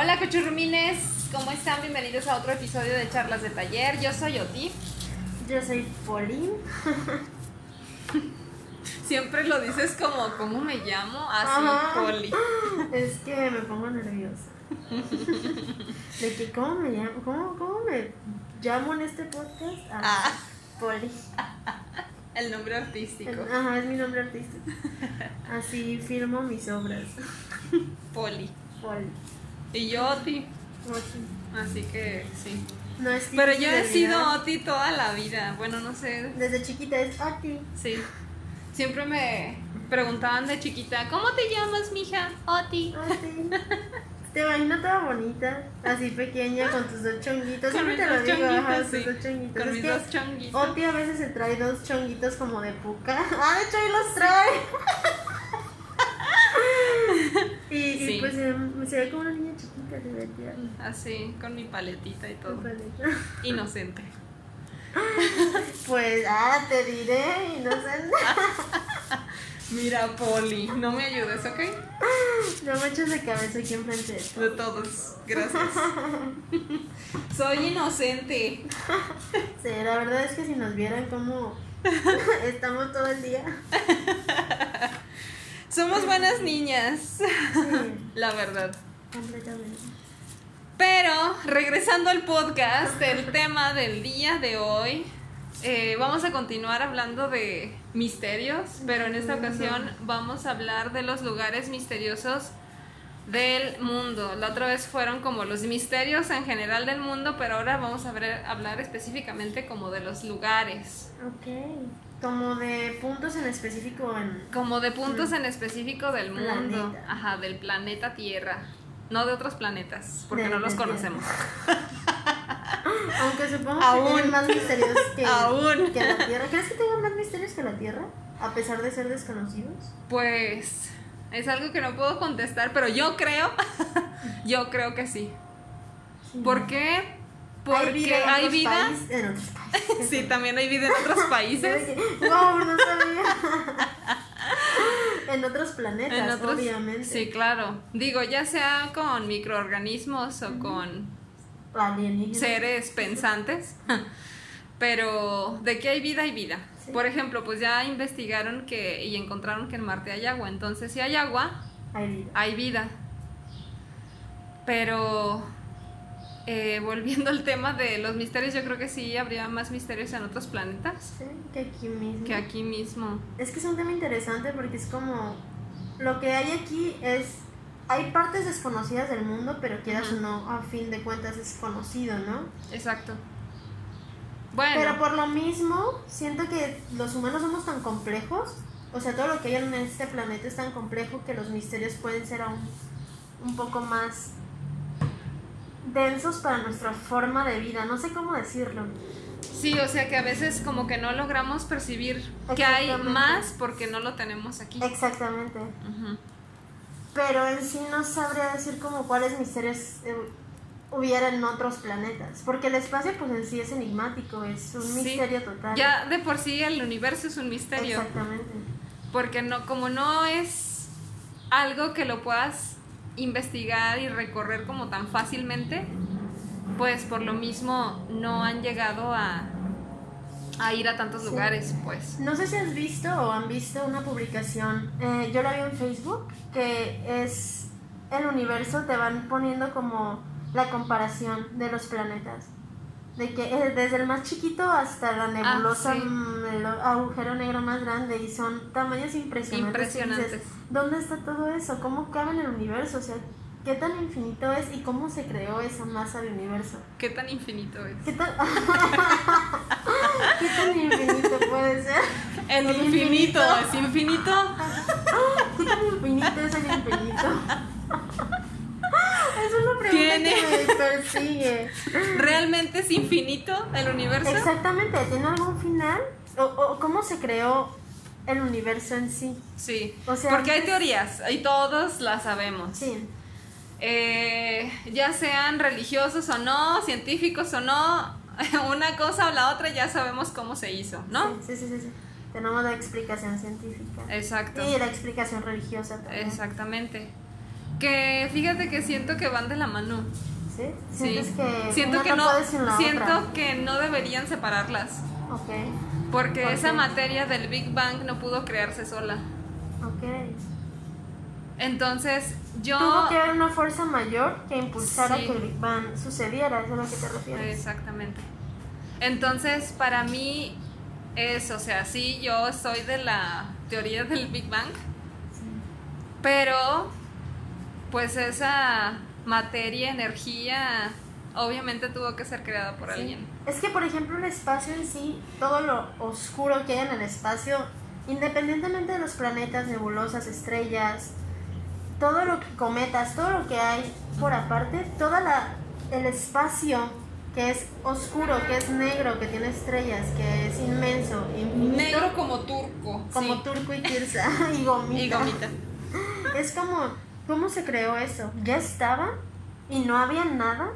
Hola cochurrumines, ¿cómo están? Bienvenidos a otro episodio de Charlas de Taller. Yo soy Oti. Yo soy Pauline. Siempre lo dices como, ¿cómo me llamo? Así, Ajá. Poli. Es que me pongo nerviosa. De que, ¿cómo me llamo? ¿Cómo, cómo me llamo en este podcast? Ah, Ah, Poli. el nombre artístico. Ajá, es mi nombre artístico. Así firmo mis obras. Poli. Poli. Y yo Oti. Oti. Así que sí. No es Pero yo he sido. Oti toda la vida. Bueno, no sé. Desde chiquita es Oti. Sí. Siempre me preguntaban de chiquita, ¿cómo te llamas, mija? Oti. Oti. Te imagino toda bonita, así pequeña, con tus dos chonguitos. Con Siempre te lo digo, ajá, chonguitos, tus sí. dos chonguitos. Con Es mis que dos chonguitos. Oti a veces se trae dos chonguitos como de puca. Ah, de hecho ahí los trae. y, y Sí. pues se, se ve como una niña chiquita, divertida. Así, con mi paletita y todo. Inocente. Pues, ah, te diré, inocente. Mira, Poli, no me ayudes, ¿ok? No me eches de cabeza aquí enfrente de ti. De todos, gracias. Soy inocente. Sí, la verdad es que si nos vieran cómo estamos todo el día. Somos buenas niñas, Sí, la verdad. completamente. Pero, regresando al podcast, el tema del día de hoy, eh, vamos a continuar hablando de misterios, pero en esta ocasión vamos a hablar de los lugares misteriosos del mundo. La otra vez fueron como los misterios en general del mundo, pero ahora vamos a ver- hablar específicamente como de los lugares, Ok. Como de puntos en específico en. como de puntos en específico del mundo, ajá, del planeta Tierra, no de otros planetas, porque De- no los conocemos. Aunque supongo Aún. que tienen más misterios que, Aún. que la Tierra. ¿Crees que tengan más misterios que la Tierra? A pesar de ser desconocidos. Pues es algo que no puedo contestar, pero yo creo, yo creo que sí. Sí. ¿Por qué? Porque hay vida. en otros países. Sí, también hay vida en otros países. No, no sabía. en otros planetas, En otros, obviamente. sí, claro. Digo, ya sea con microorganismos o con Alienígenas. seres pensantes, pero de que hay vida, hay vida. Sí. Por ejemplo, pues ya investigaron que y encontraron que en Marte hay agua, entonces si hay agua, Hay vida. hay vida. Pero eh, volviendo al tema de los misterios, yo creo que sí habría más misterios en otros planetas Sí, que aquí mismo. que aquí mismo. Es que es un tema interesante porque es como. Lo que hay aquí es. Hay partes desconocidas del mundo, pero quieras Ujú. o no, a fin de cuentas es conocido, ¿no? Exacto. Bueno, Pero por lo mismo, siento que los humanos somos tan complejos, o sea, todo lo que hay en este planeta es tan complejo que los misterios pueden ser aún un poco más densos para nuestra forma de vida, no sé cómo decirlo. sí, o sea que a veces como que no logramos percibir que hay más porque no lo tenemos aquí. Exactamente. Pero en sí no sabría decir como cuáles misterios eh, hubiera en otros planetas, porque el espacio pues en sí es enigmático, es un Sí. misterio total. Ya de por sí el universo es un misterio. Exactamente. Porque no, como no es algo que lo puedas investigar y recorrer como tan fácilmente, pues por lo mismo no han llegado a, a ir a tantos Sí. lugares, pues. No sé si has visto o han visto una publicación, eh, yo la vi en Facebook, que es el universo, te van poniendo como la comparación de los planetas. De que eh, desde el más chiquito hasta la nebulosa, Ah, sí. mm, el agujero negro más grande, y son tamaños impresionantes. dices, Impresionantes. ¿Dónde está todo eso? ¿Cómo cabe en el universo? O sea, ¿qué tan infinito es y cómo se creó esa masa de universo? ¿Qué tan infinito es? ¿Qué tan, ¿Qué tan infinito puede ser? El El infinito, infinito. es infinito. ¿Qué tan infinito es el infinito? Es una pregunta Tiene- que me persigue. ¿Realmente es infinito el universo? Exactamente, ¿tiene algún final? ¿O, o cómo se creó el universo en sí? Sí. O sea, Porque hay teorías y todos las sabemos. Sí, Eh, ya sean religiosos o no, científicos o no, una cosa o la otra ya sabemos cómo se hizo, ¿no? sí, sí, sí, sí. Tenemos la explicación científica. Exacto. Y la explicación religiosa también. Exactamente. Que fíjate que siento que van de la mano. ¿Sí? Sí. ¿Sientes que siento que no, siento otra? que no deberían separarlas. Porque ¿Por esa qué? materia del Big Bang no pudo crearse sola. Entonces, yo. Tuvo que haber una fuerza mayor que impulsara Sí. que el Big Bang sucediera, ¿es a lo que te refieres? Exactamente. Entonces, para mí es, o sea, sí, yo soy de la teoría del Big Bang, pero pues esa materia, energía, obviamente tuvo que ser creada por Sí. alguien. Es que, por ejemplo, el espacio en sí, todo lo oscuro que hay en el espacio, independientemente de los planetas, nebulosas, estrellas, todo lo que cometas, todo lo que hay por aparte, todo el espacio que es oscuro, que es negro, que tiene estrellas, que es inmenso, infinito, Negro como turco. como sí. turco y tirsa y gomita. Y gomita. Es como, ¿cómo se creó eso? Ya estaba y no había nada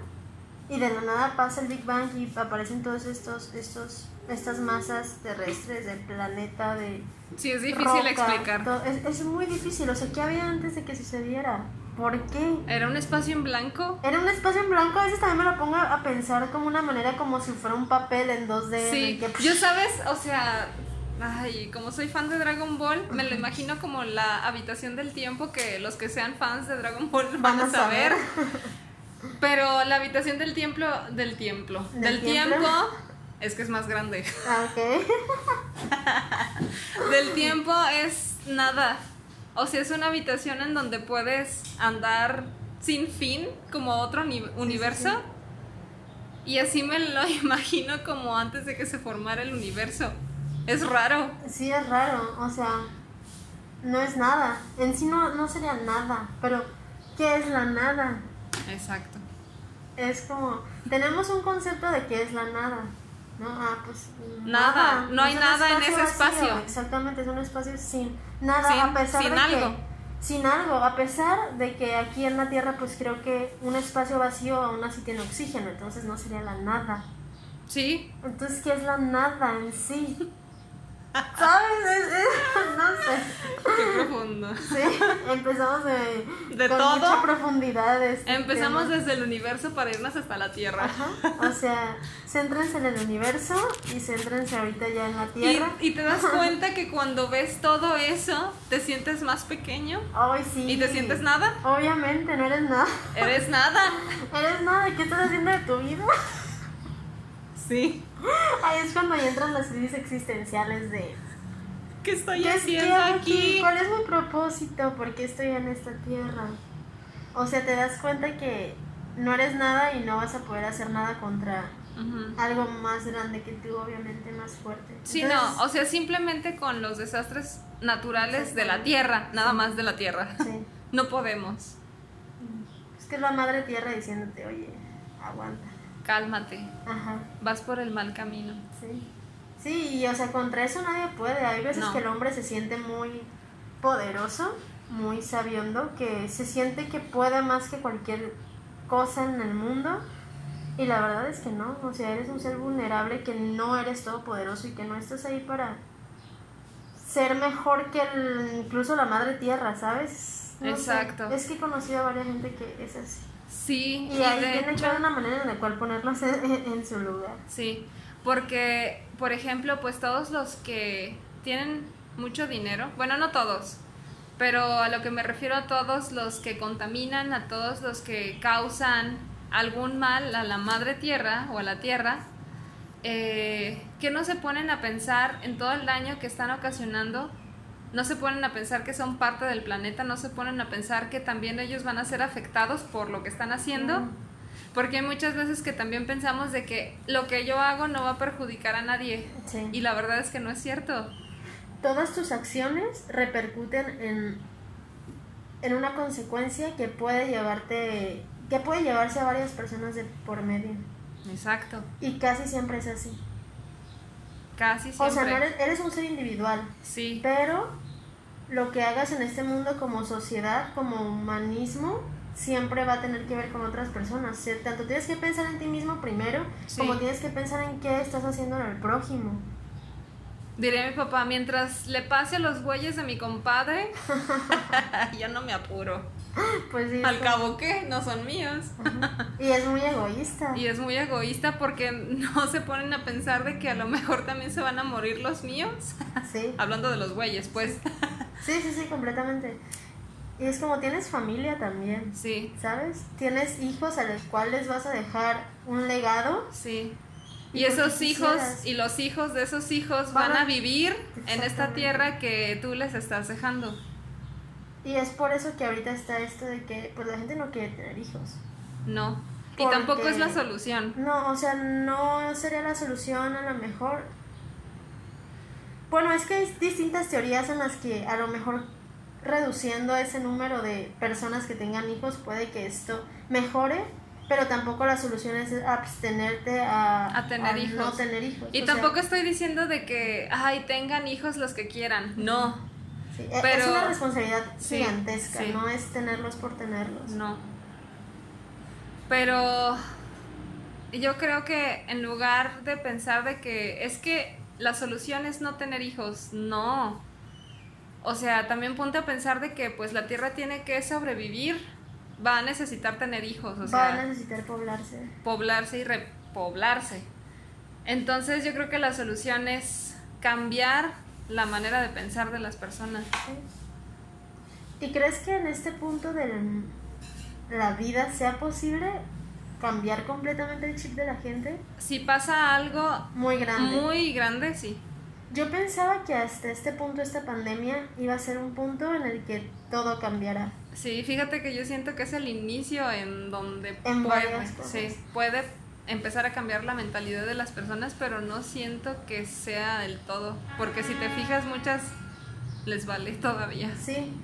y de la nada pasa el Big Bang y aparecen todos estos, estos, estas masas terrestres del planeta de Sí, es difícil roca, explicar. to- Es, es muy difícil, o sea, ¿qué había antes de que sucediera? ¿Por qué? Era un espacio en blanco. Era un espacio en blanco, a veces también me lo pongo a pensar como una manera como si fuera un papel en 2D. en Sí, el que- yo sabes, o sea, ay, como soy fan de Dragon Ball, me lo imagino como la habitación del tiempo que los que sean fans de Dragon Ball van, a saber. Pero la habitación del tiempo, del tiempo, ¿Del del tiempo? tiempo, es que es más grande. Ah, ok. Del tiempo es nada. O sea, es una habitación en donde puedes andar sin fin, como otro uni- universo. Y así me lo imagino como antes de que se formara el universo. Es raro. Sí, es raro, o sea, no es nada. En sí no, no sería nada, pero ¿qué es la nada? Exacto. Es como, tenemos un concepto de qué es la nada, ¿no? Ah, pues Nada, no hay nada en ese vacío. espacio. Exactamente, es un espacio sin nada, Sin- a pesar sin de algo. que... Sin algo, a pesar de que aquí en la Tierra pues creo que un espacio vacío aún así tiene oxígeno, entonces no sería la nada. Sí, Entonces, ¿qué es la nada en sí? ¿Sabes? Es- es- no sé. qué profundo. Sí, empezamos de, De con todo. mucha profundidad. de este Empezamos tema. desde el universo para irnos hasta la Tierra. Ajá, o sea, céntrense en el universo y céntrense ahorita ya en la Tierra. y te das cuenta que cuando ves todo eso, te sientes más pequeño Ay, sí. y te sientes nada. Obviamente, no eres nada. Eres nada. Eres nada. ¿Qué estás haciendo de tu vida? Sí. Ahí es cuando ya entran las crisis existenciales de... ¿Qué estoy ¿Qué, es- qué haciendo aquí? ¿Cuál es mi propósito? ¿Por qué estoy en esta tierra? O sea, te das cuenta que no eres nada y no vas a poder hacer nada contra algo más grande que tú, obviamente más fuerte. Sí, no, o sea, simplemente con los desastres naturales de la Tierra, nada más de la Tierra. Sí. No podemos. Es que es la madre tierra diciéndote, oye, aguanta. Cálmate, Ajá, vas por el mal camino. sí. Sí, y o sea, contra eso nadie puede. Hay veces No. que el hombre se siente muy poderoso, muy sabiondo, que se siente que puede más que cualquier cosa en el mundo. Y la verdad es que no, o sea, eres un ser vulnerable, que no eres todopoderoso y que no estás ahí para ser mejor que el- incluso la madre tierra, ¿sabes? No sé. Exacto. Es que he conocido a varias gente que es así. Sí, Y ahí de tiene que hecho- haber una manera en la cual ponerlos en, en- en su lugar. Sí, porque, por ejemplo, pues todos los que tienen mucho dinero, bueno, no todos, pero a lo que me refiero a todos los que contaminan, a todos los que causan algún mal a la madre tierra o a la tierra, eh, que no se ponen a pensar en todo el daño que están ocasionando, no se ponen a pensar que son parte del planeta, no se ponen a pensar que también ellos van a ser afectados por lo que están haciendo. Mm. Porque hay muchas veces que también pensamos de que lo que yo hago no va a perjudicar a nadie. Sí. Y la verdad es que no es cierto. Todas tus acciones repercuten en, en una consecuencia que puede llevarte, que puede llevarse a varias personas de por medio. Exacto. Y casi siempre es así. Casi O siempre. sea, no eres, eres un ser individual, Sí. pero lo que hagas en este mundo como sociedad, como humanismo, siempre va a tener que ver con otras personas. Sea, tanto tienes que pensar en ti mismo primero, Sí. como tienes que pensar en qué estás haciendo en el prójimo. Diría mi papá, mientras le pase a los bueyes de mi compadre, yo no me apuro. Pues sí. Al es cabo que no son míos. Y es muy egoísta. Y es muy egoísta porque no se ponen a pensar de que a lo mejor también se van a morir los míos. Sí. Hablando de los güeyes, pues. Sí, sí, sí, completamente. Y es como tienes familia también, Sí, ¿sabes? Tienes hijos a los cuales vas a dejar un legado. sí. Y esos hijos quisieras. y los hijos de esos hijos Van van a- vivir en esta tierra que tú les estás dejando. Y es por eso que ahorita está esto de que pues la gente no quiere tener hijos. No. Y tampoco es la solución. No, o sea, no sería la solución a lo mejor. Bueno, es que hay distintas teorías en las que a lo mejor reduciendo ese número de personas que tengan hijos puede que esto mejore, pero tampoco la solución es abstenerte a, A tener no hijos. tener hijos. Y O sea, tampoco estoy diciendo de que, ay, tengan hijos los que quieran. No, sí, e- es pero- una responsabilidad Sí, gigantesca, sí. no es tenerlos por tenerlos. no. Pero yo creo que en lugar de pensar de que es que la solución es no tener hijos, no. O sea, también ponte a pensar de que pues la tierra tiene que sobrevivir, va a necesitar tener hijos, o Va a necesitar poblarse. poblarse y repoblarse. Entonces yo creo que la solución es cambiar la manera de pensar de las personas. ¿Y crees que en este punto de la vida sea posible cambiar completamente el chip de la gente? Si pasa algo Muy grande. muy grande, sí. Yo pensaba que hasta este punto, esta pandemia, iba a ser un punto en el que todo cambiará. Sí, fíjate que yo siento que es el inicio en donde En puede, sí, puede empezar a cambiar la mentalidad de las personas, pero no siento que sea del todo, porque si te fijas muchas les vale todavía. Sí,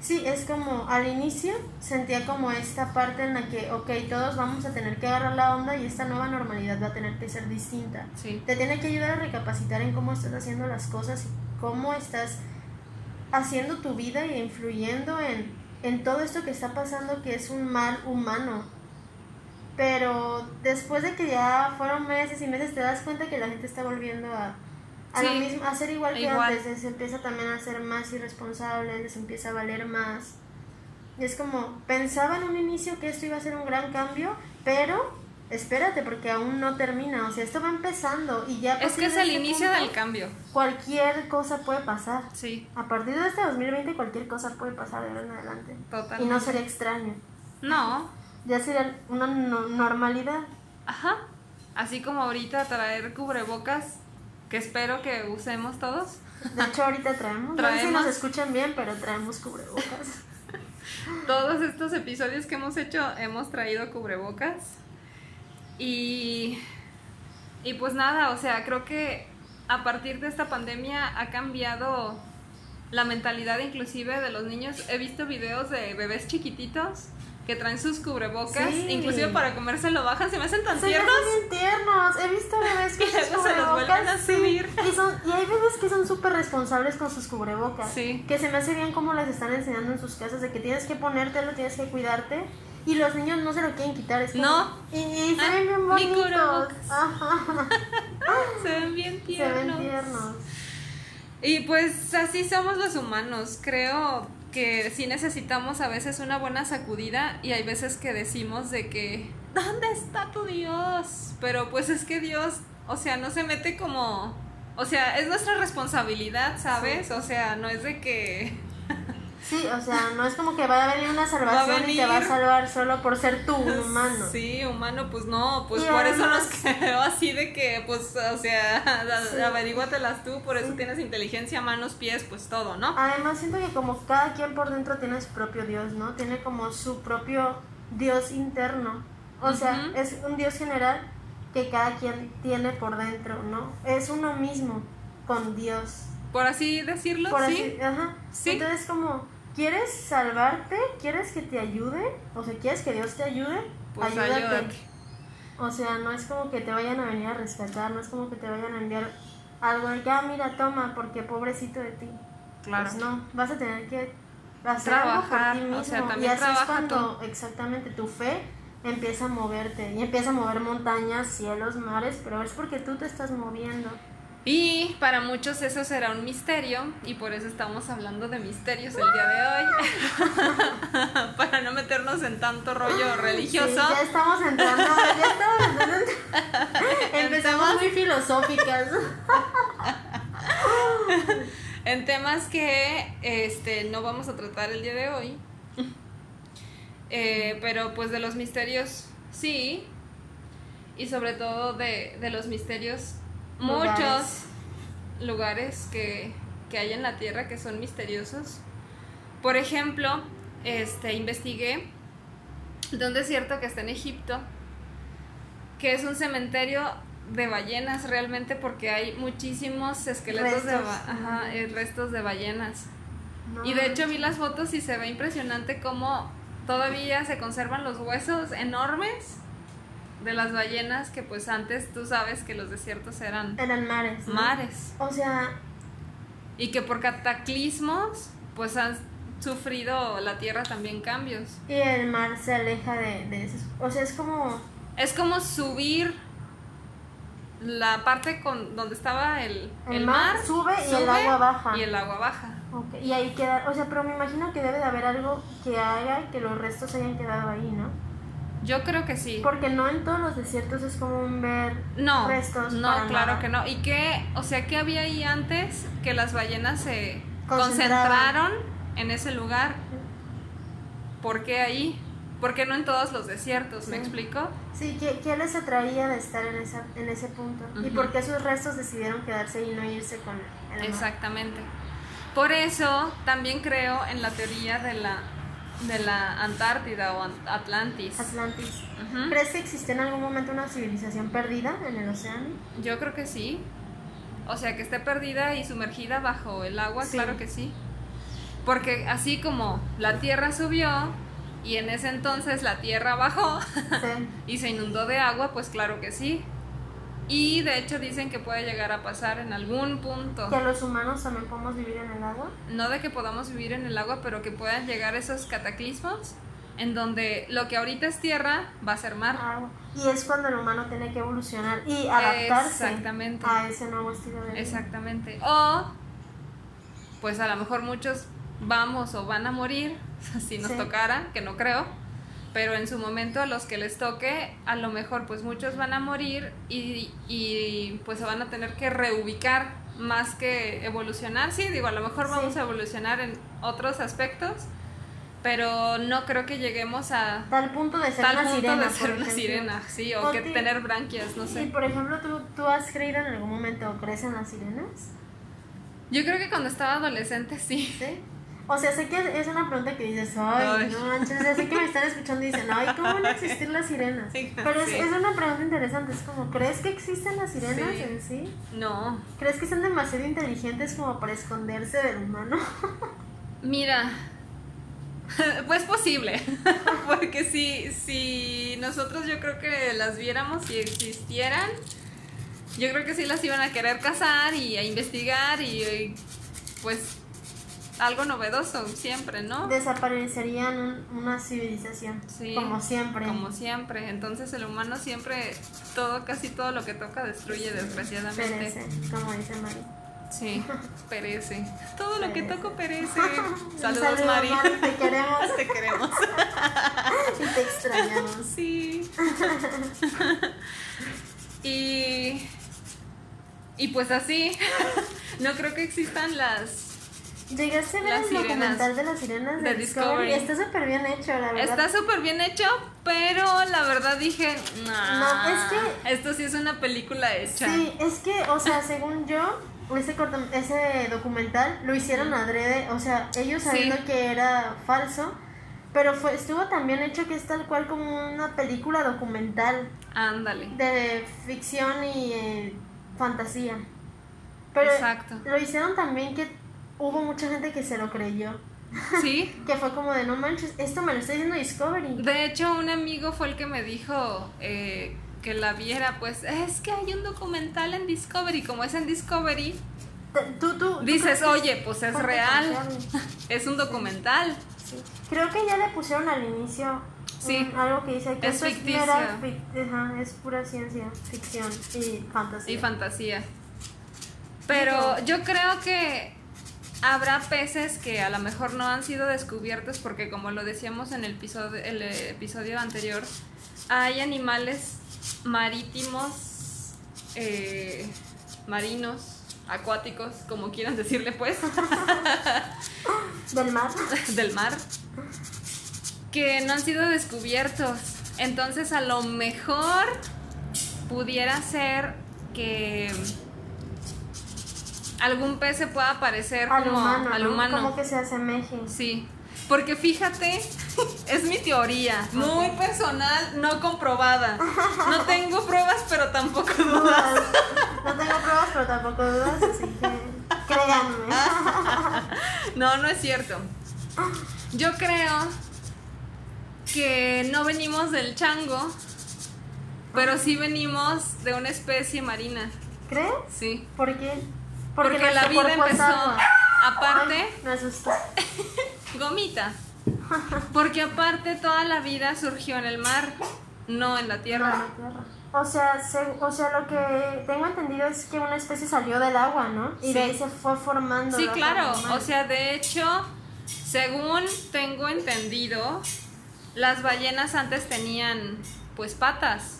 sí, es como al inicio sentía como esta parte en la que, ok, todos vamos a tener que agarrar la onda y esta nueva normalidad va a tener que ser distinta. Sí. Te tiene que ayudar a recapacitar en cómo estás haciendo las cosas y cómo estás haciendo tu vida y influyendo en, en todo esto que está pasando que es un mal humano. Pero después de que ya fueron meses y meses te das cuenta que la gente está volviendo a, a lo Sí, mismo, a ser igual que igual. antes, les empieza también a ser más irresponsable, les empieza a valer más. Y es como, pensaba en un inicio que esto iba a ser un gran cambio, pero espérate porque aún no termina, o sea, esto va empezando y ya Es que es el este inicio punto, del cambio. Cualquier cosa puede pasar. Sí, A partir de este 2020 cualquier cosa puede pasar de ahora en adelante. totalmente. Y no sería extraño. No, Ya sería una no- normalidad. ajá. Así como ahorita traer cubrebocas, que espero que usemos todos. De hecho, ahorita traemos. No sé si nos Traemos. escuchan bien, pero traemos cubrebocas. Todos estos episodios que hemos hecho hemos traído cubrebocas. Y, y pues nada, o sea, creo que a partir de esta pandemia ha cambiado la mentalidad inclusive de los niños. He visto videos de bebés chiquititos que traen sus cubrebocas, Sí. inclusive para comer se lo bajan, se me hacen tan Se me tiernos. hacen bien tiernos. He visto bebés con sus luego se los vuelven a cubrebocas. sí. subir. Y, son, y hay bebés que son súper responsables con sus cubrebocas. Sí. Que se me hace bien cómo las están enseñando en sus casas de que tienes que ponértelo, tienes que cuidarte. Y los niños no se lo quieren quitar. Es como- No. Y, y se Ah, ven bien bonitos. cubrebocas. Ajá. Se ven bien Se tiernos. ven tiernos. Y pues así somos los humanos. Creo que sí necesitamos a veces una buena sacudida y hay veces que decimos de que, ¿dónde está tu Dios? Pero pues es que Dios, o sea, no se mete como... O sea, es nuestra responsabilidad, ¿sabes? O sea, no es de que... Sí, o sea, no es como que va a venir una salvación y te va a salvar solo por ser tú un humano. Sí, humano, pues no, pues Y por eso además- nos quedó así de que, pues, o sea, Sí. averíguatelas tú, por eso Sí. tienes inteligencia, manos, pies, pues todo, ¿no? Además siento que como cada quien por dentro tiene su propio Dios, ¿no? Tiene como su propio Dios interno. O sea, es un Dios general que cada quien tiene por dentro, ¿no? Es uno mismo con Dios. Por así decirlo, Por sí. así, ajá. Sí. Entonces como, ¿quieres salvarte? ¿Quieres que te ayude? O sea, ¿quieres que Dios te ayude? Pues Ayúdate. ayúdate. O sea, no es como que te vayan a venir a rescatar, no es como que te vayan a enviar algo de que, ah, mira, toma, porque pobrecito de ti. Claro. Pues no, vas a tener que hacer Trabajar, algo por ti o mismo. sea, también y así es cuando exactamente tu fe empieza a moverte y empieza a mover montañas, cielos, mares, pero es porque tú te estás moviendo. Y para muchos eso será un misterio y por eso estamos hablando de misterios el día de hoy. para no meternos en tanto rollo religioso. Sí, ya estamos entrando, ya estamos entrando. en- Empezamos muy filosóficas. en temas que este, no vamos a tratar el día de hoy. Eh, pero pues de los misterios sí. Y sobre todo de, de los misterios. Muchos lugares que, que hay en la Tierra que son misteriosos. Por ejemplo, este, investigué de un desierto que está en Egipto, que es un cementerio de ballenas realmente porque hay muchísimos esqueletos de Restos. ajá, eh, restos de ballenas. No. Y de hecho vi las fotos y se ve impresionante cómo todavía se conservan los huesos enormes de las ballenas que pues antes tú sabes que los desiertos eran Eran mares. ¿no? mares O sea, y que por cataclismos pues han sufrido la tierra también cambios. y el mar se aleja de, de esos. O sea, es como. Es como subir la parte con donde estaba el, El mar sube y el agua baja. Y el agua baja. Y ahí queda. O sea, pero me imagino que debe de haber algo que haga que los restos hayan quedado ahí, ¿no? Yo creo que sí. Porque no en todos los desiertos es común ver No, restos. no, para claro nada. que no. ¿Y qué? O sea, ¿qué había ahí antes que las ballenas se concentraron en ese lugar? ¿Por qué ahí? ¿Por qué no en todos los desiertos? ¿Me explico? Sí, ¿qué, qué les atraía de estar en, esa, en ese punto? ¿Y por qué sus restos decidieron quedarse y no irse con el mar? Exactamente. Por eso también creo en la teoría de la, de la Antártida o Ant- Atlantis. Atlantis. ¿Crees que existió en algún momento una civilización perdida en el océano? Yo creo que sí. O sea, que esté perdida y sumergida bajo el agua, Sí. claro que sí. Porque así como la tierra subió y en ese entonces la tierra bajó Sí. y se inundó de agua, pues claro que sí. Y de hecho dicen que puede llegar a pasar en algún punto. ¿Que los humanos también podemos vivir en el agua? No de que podamos vivir en el agua, pero que puedan llegar esos cataclismos en donde lo que ahorita es tierra va a ser mar. Agua. Y es cuando el humano tiene que evolucionar y adaptarse Exactamente. a ese nuevo estilo de vida. Exactamente. O, pues a lo mejor muchos vamos o van a morir, si nos Sí. tocara, que no creo, pero en su momento a los que les toque, a lo mejor pues muchos van a morir y, y, pues se van a tener que reubicar más que evolucionar. Sí, digo, a lo mejor vamos a evolucionar en otros aspectos, pero no creo que lleguemos a Tal punto de ser tal una punto sirena. de ser por una ejemplo. sirena, sí, o que tener branquias, no Y sé. por ejemplo, ¿tú, ¿tú has creído en algún momento o crees en las sirenas? Yo creo que cuando estaba adolescente sí. ¿Sí? O sea, sé que es una pregunta que dices, ay, no manches, sé que me están escuchando y dicen, ay, ¿cómo van a existir las sirenas? Pero es, sí. es una pregunta interesante, es como, ¿crees que existen las sirenas Sí. en sí? No, ¿Crees que son demasiado inteligentes como para esconderse del humano? Mira, pues posible, porque si, si nosotros yo creo que las viéramos si existieran, yo creo que sí las iban a querer cazar y a investigar y, y, pues algo novedoso siempre, ¿no? Desaparecerían un- una civilización, Sí, como siempre. Como siempre, entonces el humano siempre, todo, casi todo lo que toca destruye desgraciadamente. Perece, como dice Mari. Sí, perece. Todo lo que toco perece. Saludos, saludo, Mari. te queremos Te queremos. y te extrañamos. Sí. y. Y pues así. No creo que existan las. ¿Llegaste a ver el sirenas documental de las sirenas de, de Discovery? Discovery. Está súper bien hecho, la verdad. Está súper bien hecho, pero la verdad dije. "Nah, No, es que- Esto sí es una película hecha. Sí, es que, o sea, según yo, ese, corto- ese documental lo hicieron adrede, o sea, ellos Sí. sabiendo que era falso, pero fue, estuvo tan bien hecho que es tal cual como una película documental Ándale. de ficción y eh, fantasía. Pero Exacto. lo hicieron también que hubo mucha gente que se lo creyó. Sí. Que fue como de no manches, esto me lo está diciendo Discovery. De hecho, un amigo fue el que me dijo eh, que la viera. Pues es que hay un documental en Discovery. Como es en Discovery, Tú, tú, dices, oye, pues es real. Es un documental. Sí. Creo que ya le pusieron al inicio Sí. algo que dice que Es esto ficticio. es, mera fic- ajá, es pura ciencia ficción y fantasía. Y fantasía. Pero yo creo que habrá peces que a lo mejor no han sido descubiertos porque como lo decíamos en el episodio, el episodio anterior, hay animales marítimos, eh, marinos, acuáticos, como quieran decirle pues, Del mar. del mar, que no han sido descubiertos. Entonces a lo mejor pudiera ser que algún pez se pueda parecer Al como humano. al ¿no? humano. Como que se asemeje. Sí, porque fíjate, es mi teoría, muy personal, no comprobada. No tengo pruebas, pero tampoco dudas. No tengo pruebas, pero tampoco dudas, así que créanme. No, no es cierto. Yo creo que no venimos del chango, pero sí venimos de una especie marina. ¿Crees? Sí. ¿Por qué? Porque, la vida empezó. agua. Aparte, Ay, me asustó. gomita. Porque aparte toda la vida surgió en el mar, no en la tierra. No, la tierra. O sea, se- o sea, lo que tengo entendido es que una especie salió del agua, ¿no? Y de ahí se fue formando. Sí, la claro. O sea, de hecho, según tengo entendido, las ballenas antes tenían pues patas.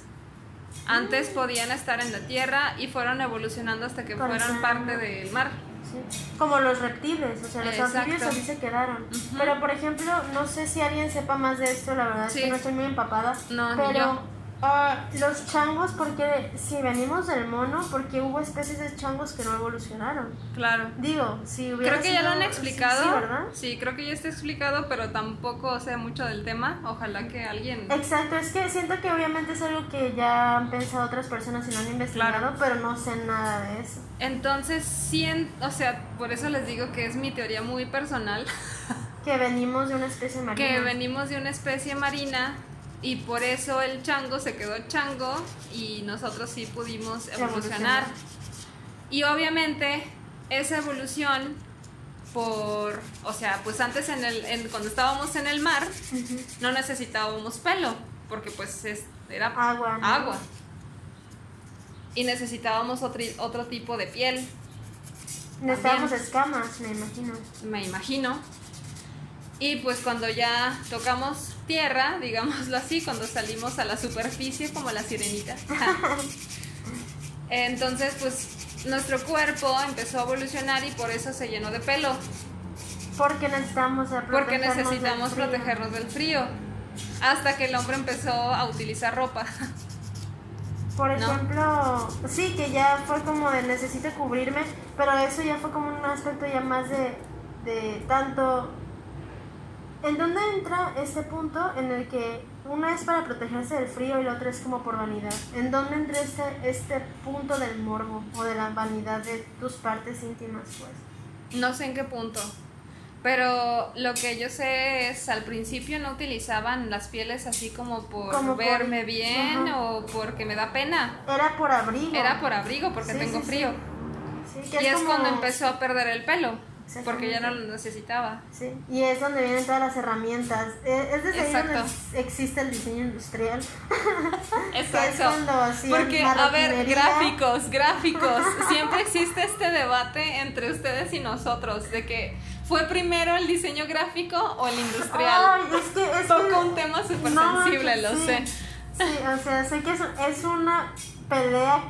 Antes podían estar en la tierra y fueron evolucionando hasta que Parecían- parte del mar. Sí. Como los reptiles, o sea, los Exacto. anfibios así se quedaron. Pero, por ejemplo, no sé si alguien sepa más de esto, la verdad Sí. es que no estoy muy empapada. No, pero ah, los changos, porque si venimos del mono, porque hubo especies de changos que no evolucionaron. Claro. Digo, si hubiera Creo que ya lo han explicado. Sí, ¿verdad? Sí, creo que ya está explicado, pero tampoco sé mucho del tema. Ojalá que alguien... Exacto, es que siento que obviamente es algo que ya han pensado otras personas y lo han investigado, Claro. pero no sé nada de eso. Entonces, sí, en- o sea, por eso les digo que es mi teoría muy personal. Que venimos de una especie marina. que venimos de una especie marina y por eso el chango se quedó chango y nosotros sí pudimos evolucionar. Y obviamente esa evolución por, o sea, pues antes en el, en- cuando estábamos en el mar Ujú. no necesitábamos pelo porque pues es- era Agua. agua y necesitábamos otro, otro tipo de piel, Necesitábamos escamas, me imagino. me imagino. Y pues cuando ya tocamos tierra, digámoslo así, cuando salimos a la superficie como la sirenita. Entonces pues nuestro cuerpo empezó a evolucionar y por eso se llenó de pelo, Porque necesitamos porque protegernos del necesitamos frío. protegernos del frío. Hasta que el hombre empezó a utilizar ropa. Por ¿no? ejemplo, sí, que ya fue como de necesito cubrirme, pero eso ya fue como un aspecto ya más de, de tanto... ¿En dónde entra este punto en el que una es para protegerse del frío y la otra es como por vanidad? ¿En dónde entra este, este punto del morbo o de la vanidad de tus partes íntimas, pues? No sé en qué punto. Pero lo que yo sé es, al principio no utilizaban las pieles así como por Como por- verme bien o porque me da pena. Era por abrigo. Era por abrigo, porque Sí, tengo sí, frío. Sí, Y es como- cuando empezó a perder el pelo, porque ya no lo necesitaba. Sí, y es donde vienen todas las herramientas. Eh, Es desde ahí donde existe el diseño industrial. Es Exacto. hacían Porque, a ver, gráficos, gráficos. Siempre existe este debate entre ustedes y nosotros de que fue primero el diseño gráfico o el industrial. Ay, es que es Toca que- un tema súper No, sensible, lo sé. Sí, o sea, sé que es, es una pelea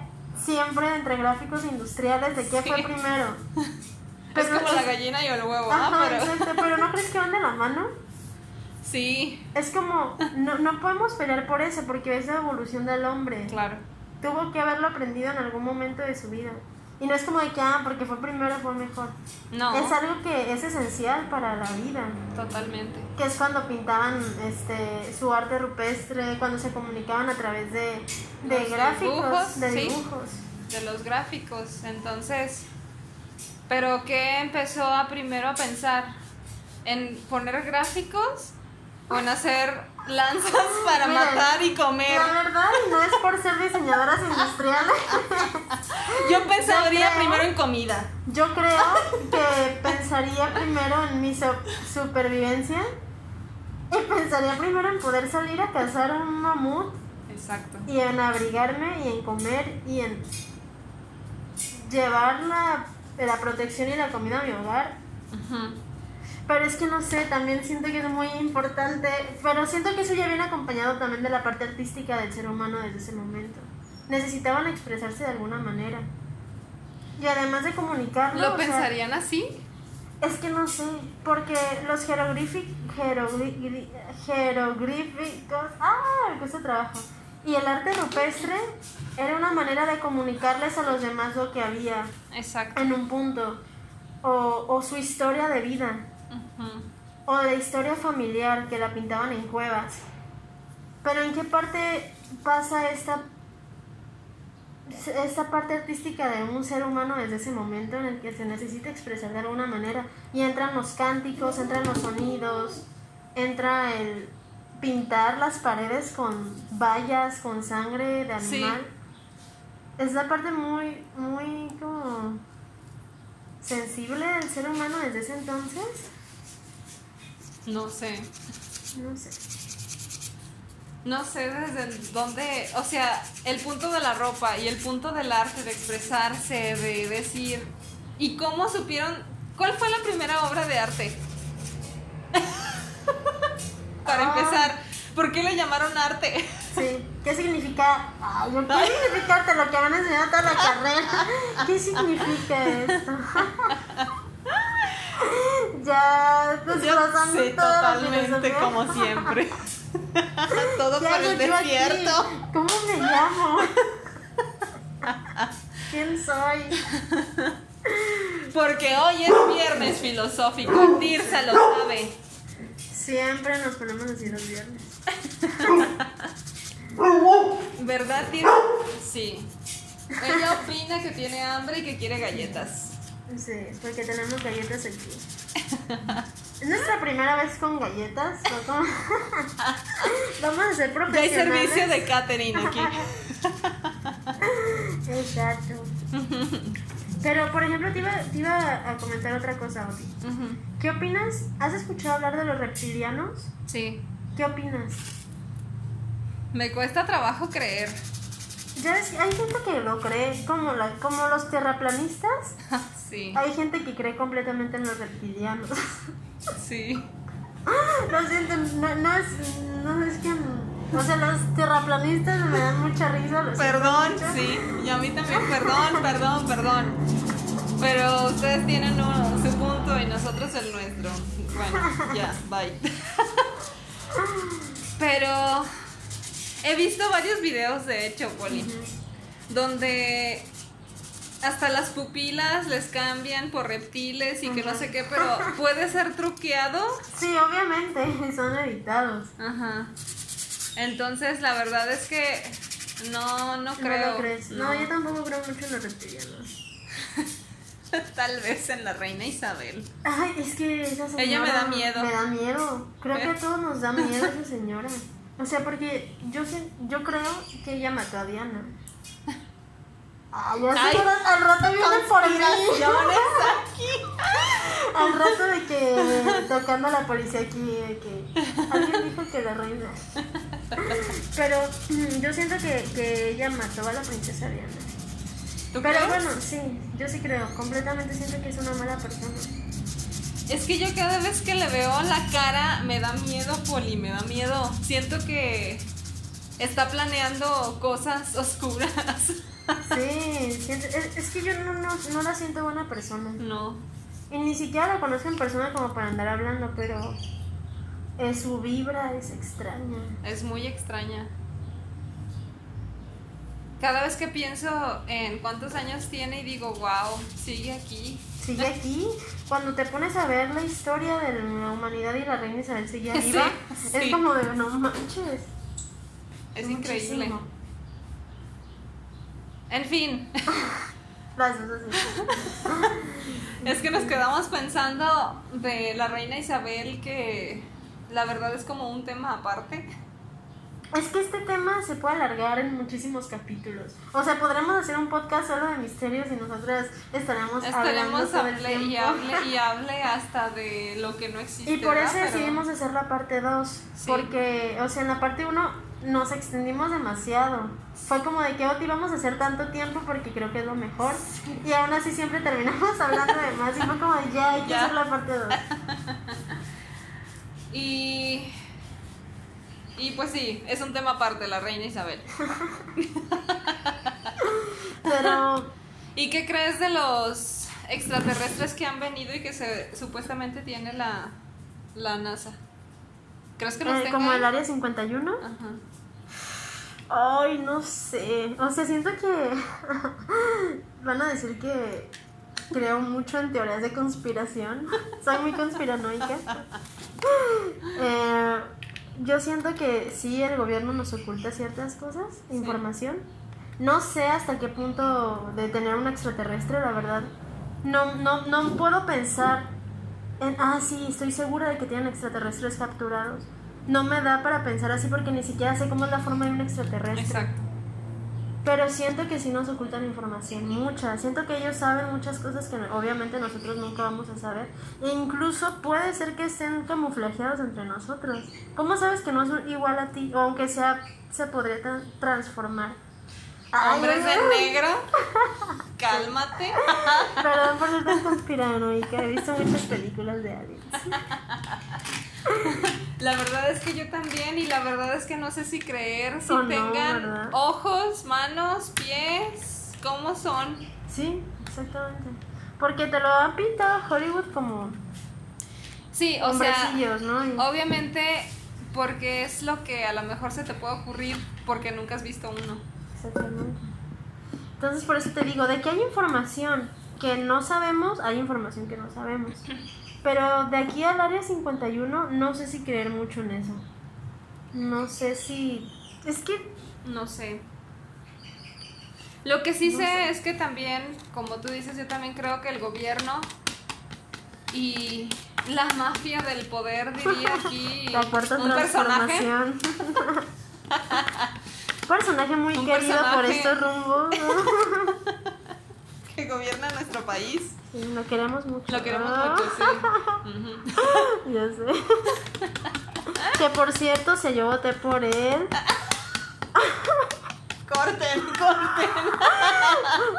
siempre entre gráficos e industriales de qué Sí. fue primero. es como la gallina y el huevo, ¿ah? Ajá, Pero exacto, pero ¿no crees que van de la mano? sí, Es como, no, no podemos pelear por eso, porque es la evolución del hombre. claro. Tuvo que haberlo aprendido en algún momento de su vida. Y no es como de que, ah, porque fue primero, fue mejor. No, Es algo que es esencial para la vida. totalmente. Que es cuando pintaban este, su arte rupestre, cuando se comunicaban a través de, de Los gráficos, dibujos, de sí. dibujos. De los gráficos, entonces. Pero ¿qué empezó a primero a pensar? ¿En poner gráficos? ¿O en hacer lanzas para Miren, matar y comer? La verdad, no es por ser diseñadoras industriales. Yo pensaría creo- primero en comida. Yo creo que pensaría primero en mi so- supervivencia. Y pensaría primero en poder salir a cazar un mamut Exacto. y en abrigarme y en comer y en llevar la, la protección y la comida a mi hogar. Pero es que no sé, también siento que es muy importante, pero siento que eso ya viene acompañado también de la parte artística del ser humano desde ese momento. Necesitaban expresarse de alguna manera. Y además de comunicarlo... ¿Lo sea, pensarían así? es que no sé, porque los jeroglífic- jeroglí- jeroglíficos... ¡Ah! Me cuesta trabajo. Y el arte rupestre era una manera de comunicarles a los demás lo que había Exacto. en un punto. O, o su historia de vida. O de historia familiar que la pintaban en cuevas. Pero ¿en qué parte pasa esta, esta parte artística de un ser humano desde ese momento en el que se necesita expresar de alguna manera? Y entran los cánticos, entran los sonidos, entra el pintar las paredes con vallas, con sangre de Sí. animal. Es la parte muy, muy como sensible del ser humano desde ese entonces. No sé. No sé. No sé desde dónde, o sea, el punto de la ropa y el punto del arte, de expresarse, de decir, ¿y cómo supieron? ¿Cuál fue la primera obra de arte? Para empezar, ¿por qué le llamaron arte? Sí, ¿qué significa? Ay, ¿qué significa lo que van a enseñar toda la carrera? ¿Qué significa esto? ya, Sí, toda la totalmente como siempre. Todo ¿Qué por el yo aquí? desierto. ¿Cómo me llamo? ¿Quién soy? Porque hoy es viernes filosófico, Tirsa lo sabe. Siempre nos ponemos así los viernes. ¿Verdad, Tirsa? Sí. Ella opina que tiene hambre y que quiere galletas. Sí, porque tenemos galletas aquí. Es nuestra primera vez con galletas. Vamos a ser Ya hay profesionales. servicio de catering aquí. Exacto. Pero, por ejemplo, te iba, te iba a comentar otra cosa, Oti. ¿Qué opinas? ¿Has escuchado hablar de los reptilianos? Sí. ¿Qué opinas? Me cuesta trabajo creer. Ya ves, hay gente que lo cree, como, la, como los terraplanistas. Sí. Hay gente que cree completamente en los reptilianos. Sí. Lo siento, no, no es, no es que... O sea, los terraplanistas me dan mucha risa. lo siento Perdón, sí. Y a mí también, perdón, perdón, perdón. Pero ustedes tienen uno- su punto y nosotros el nuestro. Bueno, ya, bye. Pero he visto varios videos, de hecho, Poli, donde hasta las pupilas les cambian por reptiles y que no sé qué, pero puede ser truqueado. Sí, obviamente, son editados. Ajá. Entonces, la verdad es que no, no creo. No lo crees. No, no. yo tampoco creo mucho en los reptilianos. Tal vez en la reina Isabel. Ay, es que esa señora... Ella me da miedo. Me da miedo. Creo que a todos nos da miedo esa señora. O sea, porque yo sé, yo creo que ella mató a Diana. Ay, Ay, al rato viene por mí. Aquí. Al rato de que tocando a la policía aquí, de que alguien dijo que la reina. Pero mm, yo siento que, que ella mató a la princesa Diana. ¿Tú Pero crees? bueno, sí, yo sí creo. Completamente siento que es una mala persona. Es que yo cada vez que le veo la cara me da miedo, Poli, me da miedo. Siento que está planeando cosas oscuras. Sí, siento- es, es que yo no, no, no la siento buena persona. No. Y ni siquiera la conozco en persona como para andar hablando, pero eh, su vibra es extraña. Es muy extraña. Cada vez que pienso en cuántos años tiene y digo, wow, sigue aquí. Sigue aquí. Cuando te pones a ver la historia de la humanidad y la reina Isabel sigue Sí, viva, sí. es como de no manches. Es increíble. Muchísimo. En fin, Las dos es que nos quedamos pensando de la reina Isabel que la verdad es como un tema aparte. Es que este tema se puede alargar en muchísimos capítulos. O sea, podremos hacer un podcast solo de misterios y nosotras estaremos hablando Estaremos el hable y hable y hable hasta de lo que no existe. Y por eso Pero- decidimos hacer la parte 2. Sí. Porque, o sea, en la parte 1 nos extendimos demasiado. Fue como de que Oti vamos a hacer tanto tiempo porque creo que es lo mejor. Y aún así siempre terminamos hablando de más. Y fue como de ya, hay que Ya. hacer la parte 2. Y. Y pues sí, es un tema aparte, la reina Isabel. Pero ¿Y qué crees de los extraterrestres que han venido y que se supuestamente tiene la, la NASA? ¿Crees que los eh, tenga como ahí? el área 51. Ajá. Ay, no sé. O sea, siento que van a decir que creo mucho en teorías de conspiración. Soy muy conspiranoica. Eh, yo siento que sí, el gobierno nos oculta ciertas cosas, información. No sé hasta qué punto de tener un extraterrestre, la verdad. No, no, no puedo pensar en, ah, sí, estoy segura de que tienen extraterrestres capturados. No me da para pensar así porque ni siquiera sé cómo es la forma de un extraterrestre. Exacto. Pero siento que sí nos ocultan información, mucha. Siento que ellos saben muchas cosas que obviamente nosotros nunca vamos a saber. E incluso puede ser que estén camuflajeados entre nosotros. ¿Cómo sabes que no es igual a ti? O aunque sea, se podría tra- transformar. Hombres de negro, cálmate. Perdón por ser tan conspiranoica. He visto muchas películas de aliens. La verdad es que yo también, y la verdad es que no sé si creer, si tengan ojos, manos, pies, ¿cómo son? Sí, exactamente. Porque te lo han pintado Hollywood como Sí, o sea, ¿no? Y- obviamente porque es lo que a lo mejor se te puede ocurrir porque nunca has visto uno. Exactamente. Entonces, por eso te digo, de que hay información que no sabemos, hay información que no sabemos. Pero de aquí al área 51, no sé si creer mucho en eso. No sé si. Es que. No sé. Lo que sí No sé, sé. es que también, como tú dices, yo también creo que el gobierno y la mafia del poder, diría aquí, un personaje. personaje muy Un querido por estos rumbos. ¿no? Que gobierna nuestro país. Sí, lo queremos mucho. Lo queremos mucho, sí. Ya sé. que por cierto, se yo voté por él. Corten, corten.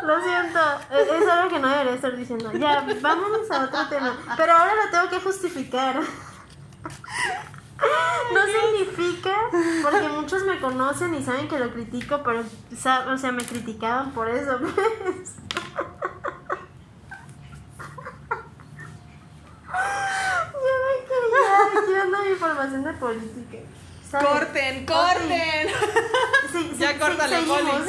Lo siento, es es algo que no debería estar diciendo. Ya, vámonos a otro tema. Pero ahora lo tengo que justificar. No significa, porque muchos me conocen y saben que lo critico, pero, o sea, me criticaban por eso, pues. Yo me quería, aquí dando mi información de política. ¿sabes? Corten, corten. Sí, sí, Ya sí, seguimos. Poli.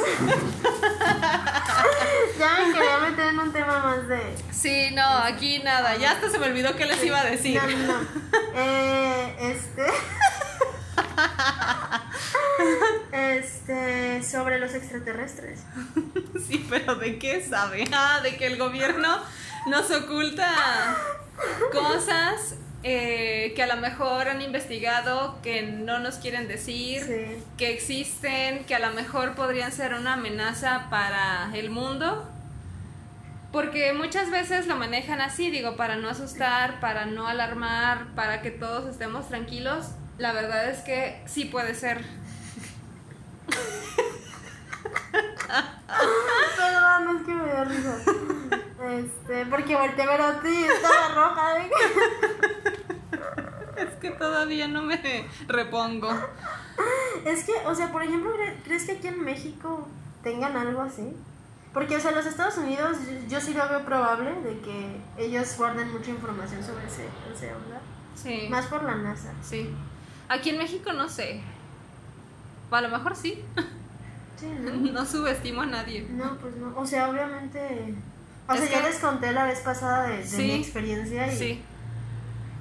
ya me quería meter en un tema más de, Sí, no, aquí nada. Ya hasta se me olvidó qué les iba a decir. No, no. Eh, este. este. Sobre los extraterrestres. Sí, pero ¿de qué sabe? Ah, de que el gobierno nos oculta cosas eh, que a lo mejor han investigado, que no nos quieren decir, Sí. que existen, que a lo mejor podrían ser una amenaza para el mundo. Porque muchas veces lo manejan así, digo, para no asustar, para no alarmar, para que todos estemos tranquilos. La verdad es que sí puede ser. Perdón, es que me dio risa. Este, porque volteé a ver a ti y estaba roja. ¿eh? Es que todavía no me repongo. Es que, o sea, por ejemplo, ¿cre- ¿crees que aquí en México tengan algo así? Porque, o sea, los Estados Unidos, yo, yo sí lo veo probable de que ellos guarden mucha información sobre ese, ese onda. Sí. Más por la NASA. Sí. Aquí en México no sé. A lo mejor sí. Sí, ¿no? No subestimo a nadie. No, pues no. O sea, obviamente. O Es sea, que- yo les conté la vez pasada de, de Sí. mi experiencia y, Sí.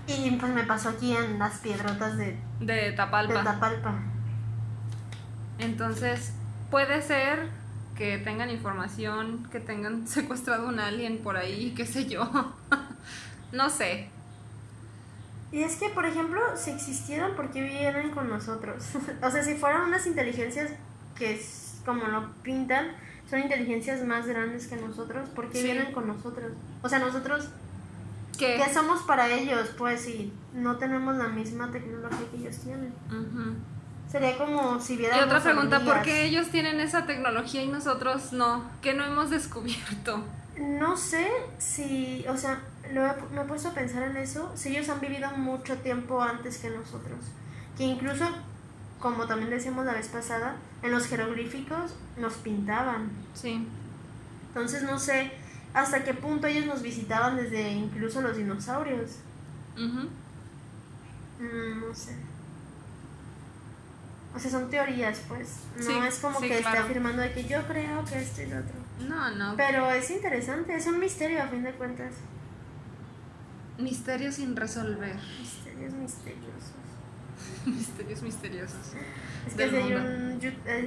y pues me pasó aquí en las piedrotas de, De de Tapalpa. Tapalpa. Entonces, puede ser que tengan información, que tengan secuestrado un alien por ahí, qué sé yo. no sé. Y es que, por ejemplo, si existieran, ¿por qué vienen con nosotros? o sea, si fueran unas inteligencias que, como lo pintan, son inteligencias más grandes que nosotros, ¿por qué Sí. vienen con nosotros? O sea, nosotros, ¿Qué? ¿qué somos para ellos? Pues si no tenemos la misma tecnología que ellos tienen. Sería como si Y viéramos otra pregunta, ¿por qué ellos tienen esa tecnología y nosotros no? ¿Qué no hemos descubierto? No sé si, o sea, lo he- me he puesto a pensar en eso, si ellos han vivido mucho tiempo antes que nosotros. Que incluso, como también decíamos la vez pasada, en los jeroglíficos nos pintaban. Sí. Entonces no sé hasta qué punto ellos nos visitaban desde incluso los dinosaurios. Mm, no sé. O sea, son teorías, pues. No Sí, es como sí, que claro. esté afirmando de que yo creo que esto y lo otro. No, no. Pero es interesante, es un misterio a fin de cuentas. Misterios sin resolver. Misterios misteriosos. Misterios misteriosos. Es que hay, un,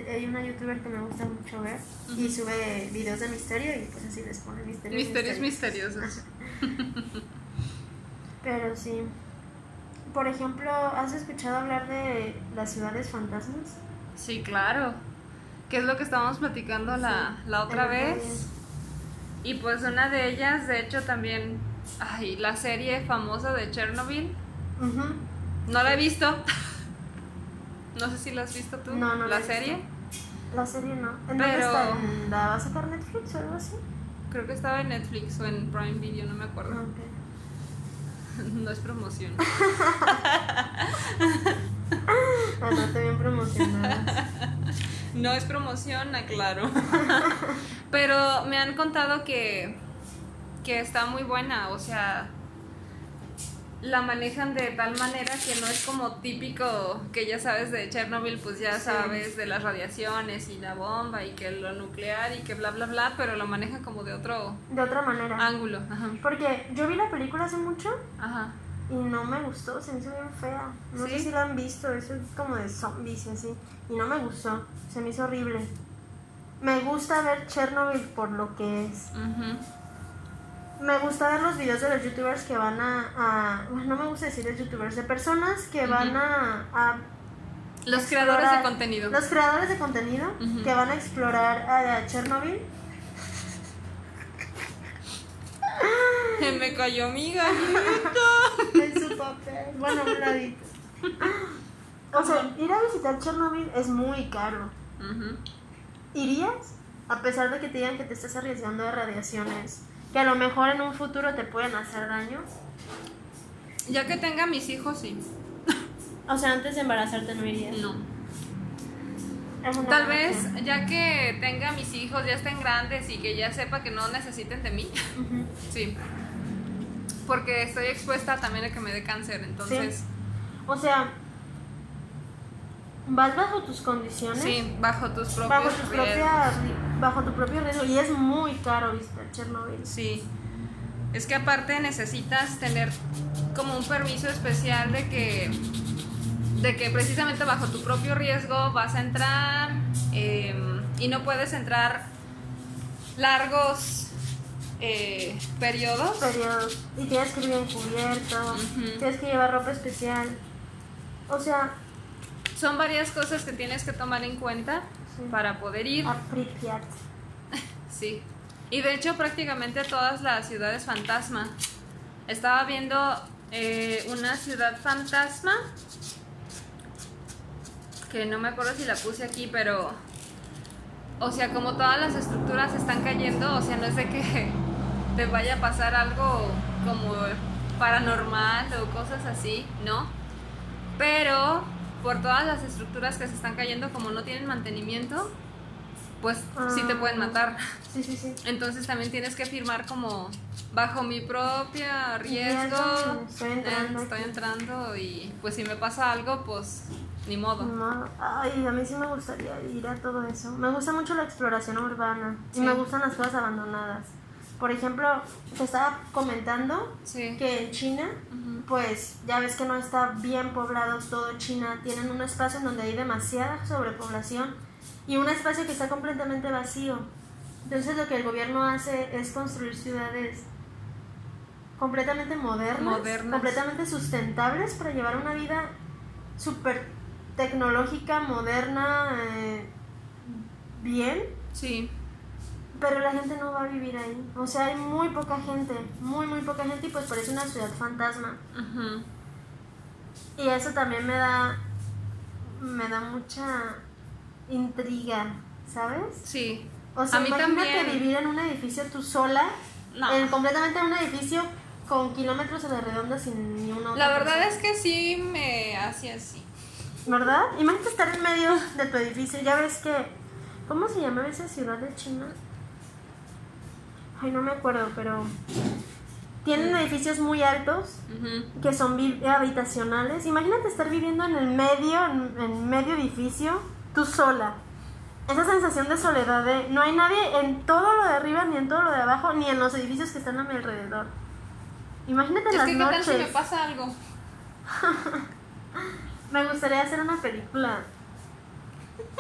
hay una youtuber que me gusta mucho ver y sube videos de misterio y pues así les pone misterios. Misterios misteriosos. Pero sí. Por ejemplo, ¿has escuchado hablar de las ciudades fantasmas? Sí, claro. Que es lo que estábamos platicando la, Sí, la otra vez. Y pues una de ellas, de hecho, también. Ay, la serie famosa de Chernobyl. No la he visto. No sé si la has visto tú. No, no la La he visto. serie. La serie no. ¿En dónde Pero- está? ¿En ¿La va a sacar Netflix o algo así? Creo que estaba en Netflix o en Prime Video, no me acuerdo. Ah, ok. No es promoción. Bastante bien promocionada. No es promoción, aclaro. Pero me han contado que, que está muy buena, o sea, la manejan de tal manera que no es como típico que ya sabes de Chernobyl, pues ya Sí. sabes de las radiaciones y la bomba y que lo nuclear y que bla, bla, bla, pero lo manejan como de otro De otra manera. ángulo. Ajá. Porque yo vi la película hace mucho Ajá. y no me gustó, se me hizo bien fea. No sé si la han visto, eso es como de zombies y así. Y no me gustó, se me hizo horrible. Me gusta ver Chernobyl por lo que es. Me gusta ver los videos de los youtubers que van a... a- no me gusta decir de youtubers, de personas que van a, a Los creadores de contenido. Los creadores de contenido que van a explorar a Chernobyl. Me cayó mi gallito. en su papel. Bueno, un ladito. O sea, ir a visitar Chernobyl es muy caro. ¿Irías? A pesar de que te digan que te estás arriesgando de radiaciones, que a lo mejor en un futuro te pueden hacer daño. Ya que tenga mis hijos, sí. O sea, antes de embarazarte no irías. No. Tal vez ya que tenga mis hijos, ya estén grandes y que ya sepa que no necesiten de mí. Sí. Porque estoy expuesta también a que me dé cáncer, entonces. Sí. O sea, vas bajo tus condiciones. Sí, bajo tus propios Bajo, tus riesgos. propias, bajo tu propio riesgo. Y es muy caro visitar Chernobyl. Sí. Es que aparte necesitas tener como un permiso especial de que de que precisamente bajo tu propio riesgo vas a entrar eh, y no puedes entrar largos eh, periodos. periodos y tienes que ir bien cubierto, tienes que llevar ropa especial. O sea, Son varias cosas que tienes que tomar en cuenta Sí. para poder ir. a Pripyat. Sí. Y de hecho prácticamente todas las ciudades fantasma. Estaba viendo eh, una ciudad fantasma que no me acuerdo si la puse aquí, pero o sea, como todas las estructuras están cayendo, o sea, no es de que te vaya a pasar algo como paranormal o cosas así, ¿no? Pero por todas las estructuras que se están cayendo, como no tienen mantenimiento, pues sí te pueden Ah. matar. Sí, sí, sí. Entonces también tienes que firmar como bajo mi propio riesgo. Estoy entrando eh, estoy entrando y pues si me pasa algo, pues ni modo. No, ay, a mí sí me gustaría ir a todo eso. Me gusta mucho la exploración urbana y Sí. me gustan las cosas abandonadas. Por ejemplo, te estaba comentando Sí. que en China, pues ya ves que no está bien poblado todo China. Tienen un espacio en donde hay demasiada sobrepoblación y un espacio que está completamente vacío. Entonces lo que el gobierno hace es construir ciudades completamente modernas, Modernas. completamente sustentables para llevar una vida súper tecnológica, moderna, eh, bien, Sí. Pero la gente no va a vivir ahí. O sea, hay muy poca gente, muy, muy poca gente y pues parece una ciudad fantasma. Ujú. Y eso también me da me da mucha intriga, ¿sabes? Sí. O sea, A mí imagínate también. vivir en un edificio tú sola, No. en, completamente en un edificio con kilómetros a la redonda sin ni una otra La verdad persona. es que sí me hacía así. ¿Verdad? Imagínate estar en medio de tu edificio. Ya ves que. ¿Cómo se llama esa ciudad de China? Ay, no me acuerdo, pero. Tienen edificios muy altos que son habitacionales. Imagínate estar viviendo en el medio, en, en medio edificio, tú sola. Esa sensación de soledad de no hay nadie en todo lo de arriba, ni en todo lo de abajo, ni en los edificios que están a mi alrededor. Imagínate Es las que, ¿qué tal si me pasa algo? Me gustaría hacer una película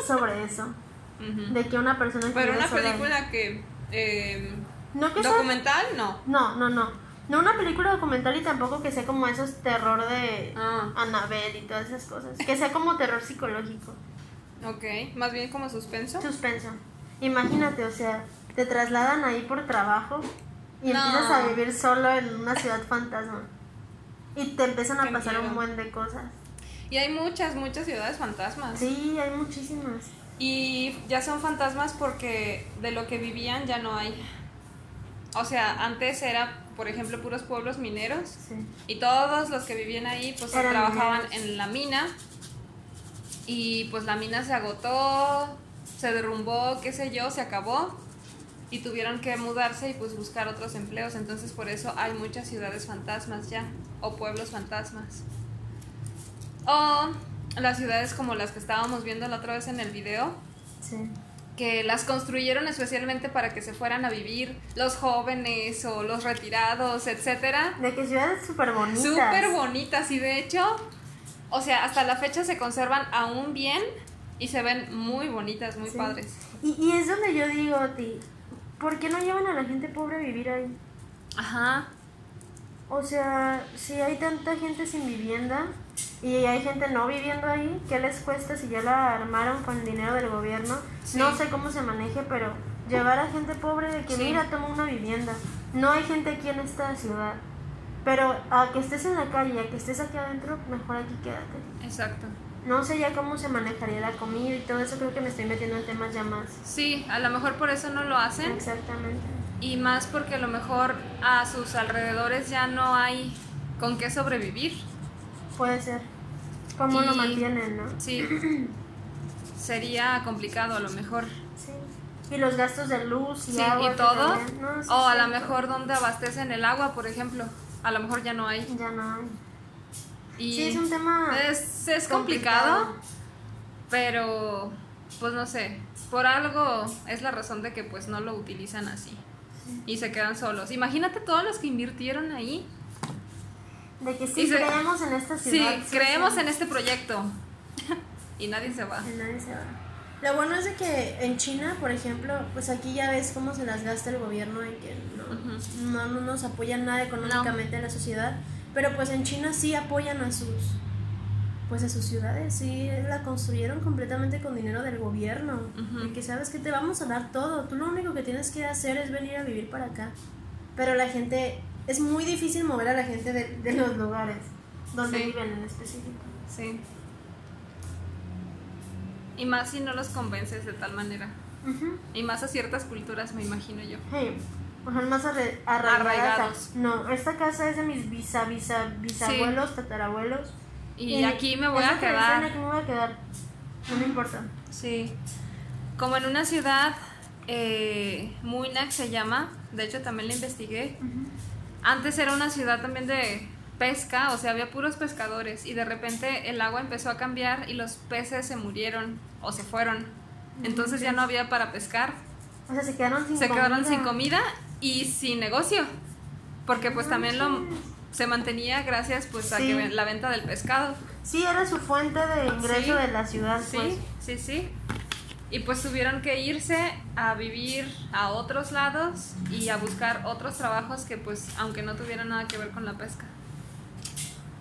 sobre eso. De que una persona Pero una sola- película que. eh, No que sea- ¿Documental? No. No, no, no. No una película documental y tampoco que sea como esos terror de Ah, Annabelle y todas esas cosas. Que sea como terror psicológico. ok. Más bien como suspenso. Suspenso. Imagínate, o sea, te trasladan ahí por trabajo y No. empiezas a vivir solo en una ciudad fantasma. Y te empiezan a Qué pasar un buen de cosas. Y hay muchas, muchas ciudades fantasmas. Sí, hay muchísimas. Y ya son fantasmas porque de lo que vivían ya no hay. O sea, antes era, por ejemplo, puros pueblos mineros. Sí. Y todos los que vivían ahí, pues Eran trabajaban mineros. en la mina. Y pues la mina se agotó, se derrumbó, qué sé yo, se acabó. Y tuvieron que mudarse y pues buscar otros empleos. Entonces por eso hay muchas ciudades fantasmas ya. O pueblos fantasmas. O las ciudades como las que estábamos viendo la otra vez en el video. Sí. Que las construyeron especialmente para que se fueran a vivir los jóvenes o los retirados, etcétera. De que ciudades súper bonitas. Súper bonitas y de hecho, o sea, hasta la fecha se conservan aún bien y se ven muy bonitas, muy Sí. padres. Y, y es donde yo digo a ti, ¿por qué no llevan a la gente pobre a vivir ahí? Ajá. O sea, si hay tanta gente sin vivienda y hay gente no viviendo ahí, ¿qué les cuesta si ya la armaron con dinero del gobierno? Sí. No sé cómo se maneje, pero llevar a gente pobre de que Sí. mira, toma una vivienda. No hay gente aquí en esta ciudad. Pero a que estés en la calle, a que estés aquí adentro, mejor aquí quédate. Exacto. No sé ya cómo se manejaría la comida y todo eso, creo que me estoy metiendo en temas ya más. Sí, a lo mejor por eso no lo hacen Exactamente. y más porque a lo mejor a sus alrededores ya no hay con qué sobrevivir. Puede ser. ¿Cómo lo Y- mantienen, no? Sí. Sería complicado a lo mejor. Sí. Y los gastos de luz y Sí, agua. y todo. no, sí, O a sí, lo mejor donde abastecen el agua, por ejemplo. A lo mejor ya no hay. Ya no hay. Y Sí, es un tema. es, es complicado, pero pues no sé. Por algo es la razón de que pues no lo utilizan así. Y se quedan solos. Imagínate todos los que invirtieron ahí. De que sí se- creemos en esta Sí, ciudad. creemos sí. en este proyecto. y nadie se va. Y nadie se va. Lo bueno es de que en China, por ejemplo, pues aquí ya ves cómo se las gasta el gobierno y que no, no, no nos apoyan nada económicamente a la sociedad. Pero pues en China sí apoyan a sus pues a sus ciudades, sí la construyeron completamente con dinero del gobierno. Ujú. Y que sabes que te vamos a dar todo. Tú lo único que tienes que hacer es venir a vivir para acá. Pero la gente, es muy difícil mover a la gente de, de los lugares donde Sí. viven en específico. Sí. Y más si no los convences de tal manera. Ujú. Y más a ciertas culturas, me imagino yo. Hey, sea, más Arraigados. No, esta casa es de mis bisa, bisa, bisabuelos, tatarabuelos. Y, aquí me voy a quedar. Aquí me voy a quedar. No me importa. Sí. Como en una ciudad, eh, Muinac se llama, de hecho también la investigué. Antes era una ciudad también de pesca, o sea, había puros pescadores y de repente el agua empezó a cambiar y los peces se murieron o se fueron. Entonces ya no había para pescar. O sea, se quedaron sin Se comida. quedaron sin comida y sin negocio. Porque pues también lo se mantenía gracias pues a que la venta del pescado. Sí, era su fuente de ingreso Sí. de la ciudad. Sí, pues. sí, sí. Y pues tuvieron que irse a vivir a otros lados y a buscar otros trabajos que pues aunque no tuvieran nada que ver con la pesca.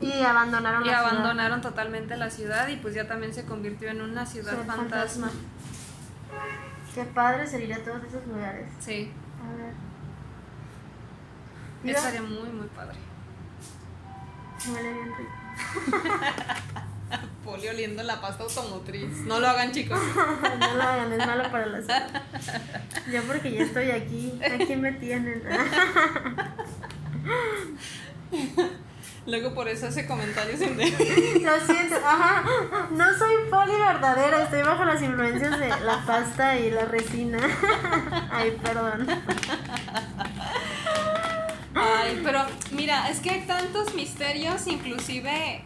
Y abandonaron Y la ciudad. abandonaron totalmente la ciudad y pues ya también se convirtió en una ciudad Ciudad fantasma. fantasma. Qué padre sería todos esos lugares. Sí, A ver. Estaría muy muy padre. huele bien rico. Poli oliendo la pasta automotriz. No lo hagan, chicos. no lo hagan, es malo para la salud. Yo porque ya estoy aquí, aquí me tienen. Luego por eso hace comentarios en Lo siento, ajá. No soy poli verdadera, estoy bajo las influencias de la pasta y la resina. Ay, perdón. Ay, pero mira, es que hay tantos misterios, inclusive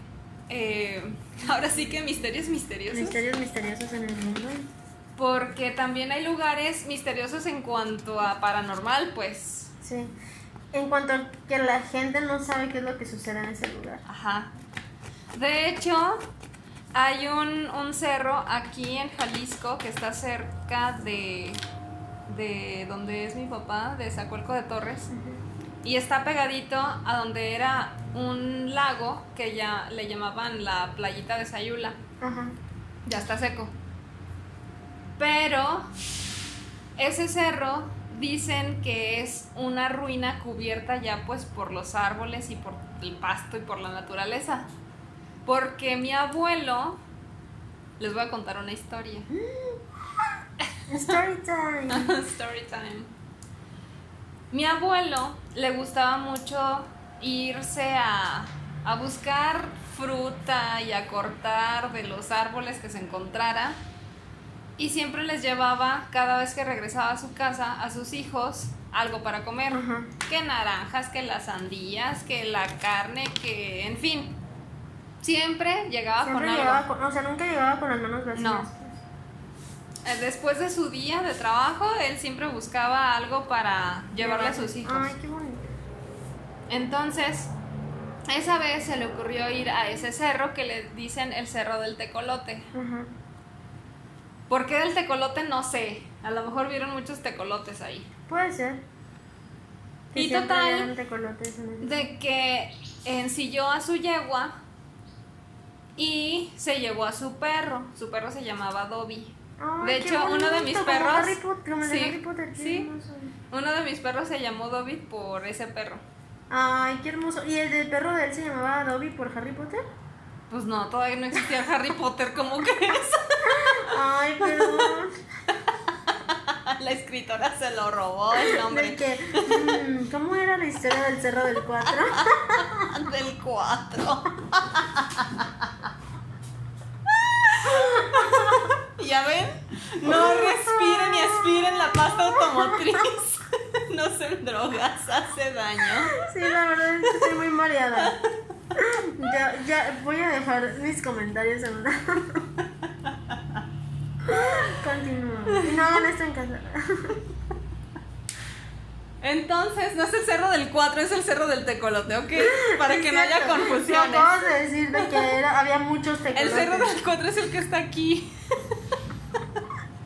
eh, ahora sí que misterios misteriosos. Misterios misteriosos en el mundo. Porque también hay lugares misteriosos en cuanto a paranormal, pues. Sí. En cuanto a que la gente no sabe qué es lo que sucede en ese lugar. Ajá. De hecho, hay un, un cerro aquí en Jalisco que está cerca de, de donde es mi papá, de Zacuelco de Torres. Y está pegadito a donde era un lago que ya le llamaban la playita de Sayula. Ajá. Ya está seco. Pero ese cerro dicen que es una ruina cubierta ya pues por los árboles y por el pasto y por la naturaleza. Porque mi abuelo, les voy a contar una historia. Story time. Story time. Mi abuelo le gustaba mucho irse a, a buscar fruta y a cortar de los árboles que se encontrara y siempre les llevaba cada vez que regresaba a su casa a sus hijos algo para comer. Que naranjas, que las sandías, que la carne, que en fin. Siempre llegaba con algo. o sea, nunca llegaba con las manos vacías. No. Eh, después de su día de trabajo, él siempre buscaba algo para llevarle a sus hijos. Ay, qué bonito. Entonces, esa vez se le ocurrió ir a ese cerro que le dicen el cerro del tecolote. Ajá. ¿Por qué del tecolote? No sé. A lo mejor vieron muchos tecolotes ahí. Puede ser. y total, de que ensilló a su yegua y se llevó a su perro. Su perro se llamaba Dobby. De hecho, uno de mis perros. sí, uno de mis perros se llamó Dobby por ese perro. Ay, qué hermoso. ¿Y el del perro de él se llamaba Dobby por Harry Potter? Pues no, todavía no existía Harry Potter, ¿cómo crees? Ay, perdón. La escritora se lo robó el nombre. mm, ¿Cómo era la historia del Cerro del 4? del 4. ¿Ya ven? No respiren ni aspiren la pasta automotriz. No se drogas, hace daño. Sí, la verdad es que estoy muy mareada. Ya, ya voy a dejar mis comentarios en una. Continúa. Y no hagan esto en casa. Entonces, no es el cerro del 4, es el cerro del tecolote, ¿ok? Para que no haya confusiones. No, acabas de decir que era, había muchos tecolotes. El cerro del 4 es el que está aquí.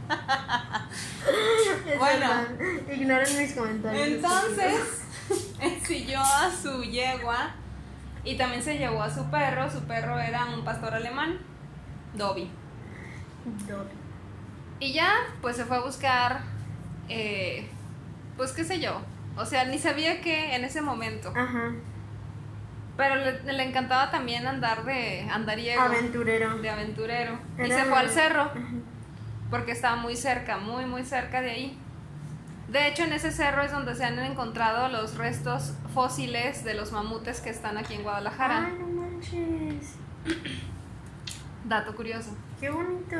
bueno, ignoren mis comentarios. Entonces, ensilló a su yegua y también se llevó a su perro. Su perro era un pastor alemán, Dobby. Dobby. Y ya, pues se fue a buscar, eh, pues qué sé yo. O sea, ni sabía qué en ese momento. Ajá. Pero le, encantaba también andar de andariego. Aventurero. De aventurero. Y se fue al cerro. Porque estaba muy cerca, muy, muy cerca de ahí. De hecho, en ese cerro es donde se han encontrado los restos fósiles de los mamutes que están aquí en Guadalajara. Ay, no manches. Dato curioso. Qué bonito.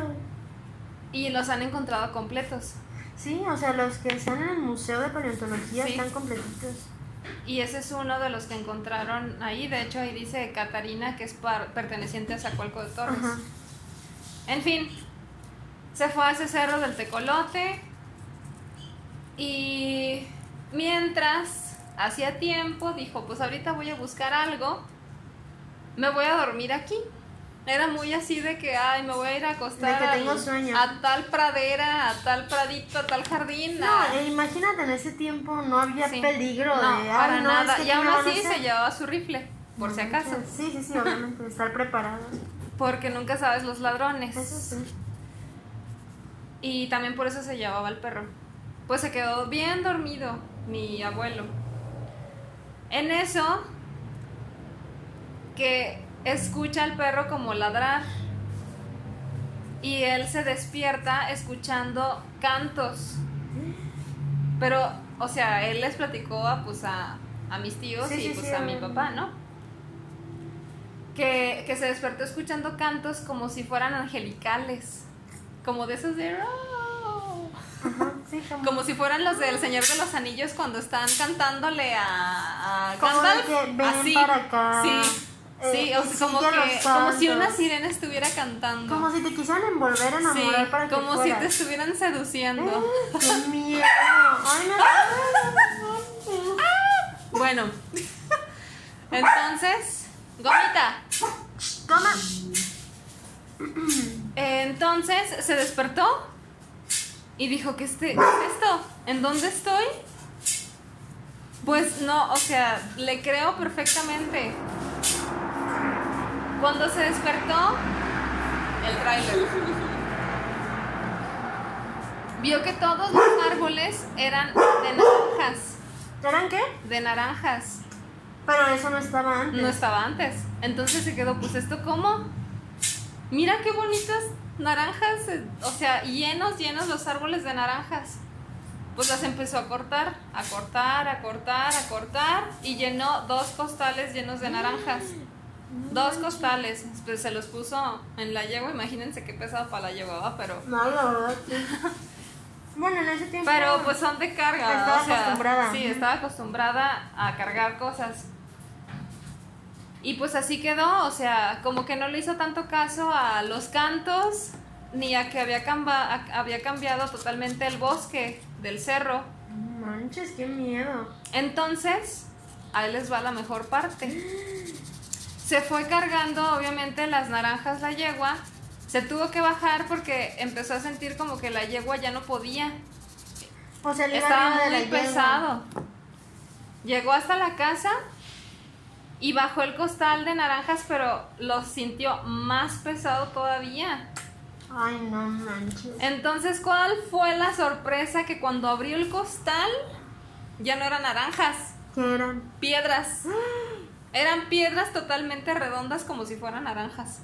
Y los han encontrado completos. Sí, o sea, los que están en el Museo de Paleontología están completitos. Y ese es uno de los que encontraron ahí. De hecho, ahí dice Catarina, que es perteneciente a Zacualco de Torres. En fin, se fue a ese cerro del Tecolote. Y mientras hacía tiempo, dijo, pues ahorita voy a buscar algo. Me voy a dormir aquí. Era muy así de que, ay, me voy a ir a acostar. que tengo sueño. A tal pradera, a tal pradito, a tal jardín. No, e imagínate, en ese tiempo no había peligro no, de. Para nada. y aún así se llevaba su rifle, por si acaso. Sí, sí, sí, obviamente, estar preparado. Porque nunca sabes los ladrones. Eso sí. Y también por eso se llevaba el perro. Pues se quedó bien dormido mi abuelo. En eso, que escucha al perro como ladrar y él se despierta escuchando cantos. Pero, o sea, él les platicó a, pues, a, a mis tíos Sí, y sí, pues sí, a mi papá, ¿no? Que, que se despertó escuchando cantos como si fueran angelicales. Como de esos de... "Oh". Ajá, sí, como, Como si fueran los del Señor de los Anillos cuando están cantándole a, a Gandalf. que Así. para acá. Sí. eh, Sí, o sea, como que como si una sirena estuviera cantando. Como si te quisieran envolver, sí, enamorar para que como si te estuvieran seduciendo. ¡Qué miedo! ¡Ay, no! Bueno. Entonces, gomita. Toma. Entonces se despertó y dijo, ¿qué, este, ¿qué es esto? ¿En dónde estoy? Pues no, o sea, le creo perfectamente. Cuando se despertó, el tráiler. Vio que todos los árboles eran de naranjas, ¿Eran qué? de naranjas. Pero eso no estaba antes. No estaba antes. Entonces se quedó, pues esto cómo? Mira qué bonitas naranjas, eh, o sea, llenos, llenos los árboles de naranjas. Pues las empezó a cortar, a cortar, a cortar, a cortar y llenó dos costales llenos de naranjas. Dos costales, pues se los puso en la yegua, imagínense qué pesado para la yegua, pero No, verdad, sí. Bueno, en ese tiempo. pero pues son de carga, Estaba o sea, acostumbrada. Sí, estaba acostumbrada a cargar cosas. Y pues así quedó, o sea, como que no le hizo tanto caso a los cantos, ni a que había, camba- a- había cambiado totalmente el bosque del cerro. Manches, qué miedo. Entonces, ahí les va la mejor parte. Se fue cargando, obviamente, las naranjas la yegua. Se tuvo que bajar porque empezó a sentir como que la yegua ya no podía. O sea, le Estaba de muy yegua. pesado. Llegó hasta la casa y bajó el costal de naranjas, pero lo sintió más pesado todavía. Ay, no manches. Entonces, ¿cuál fue la sorpresa que cuando abrió el costal ya no eran naranjas, ¿Qué eran? piedras? Eran piedras totalmente redondas como si fueran naranjas.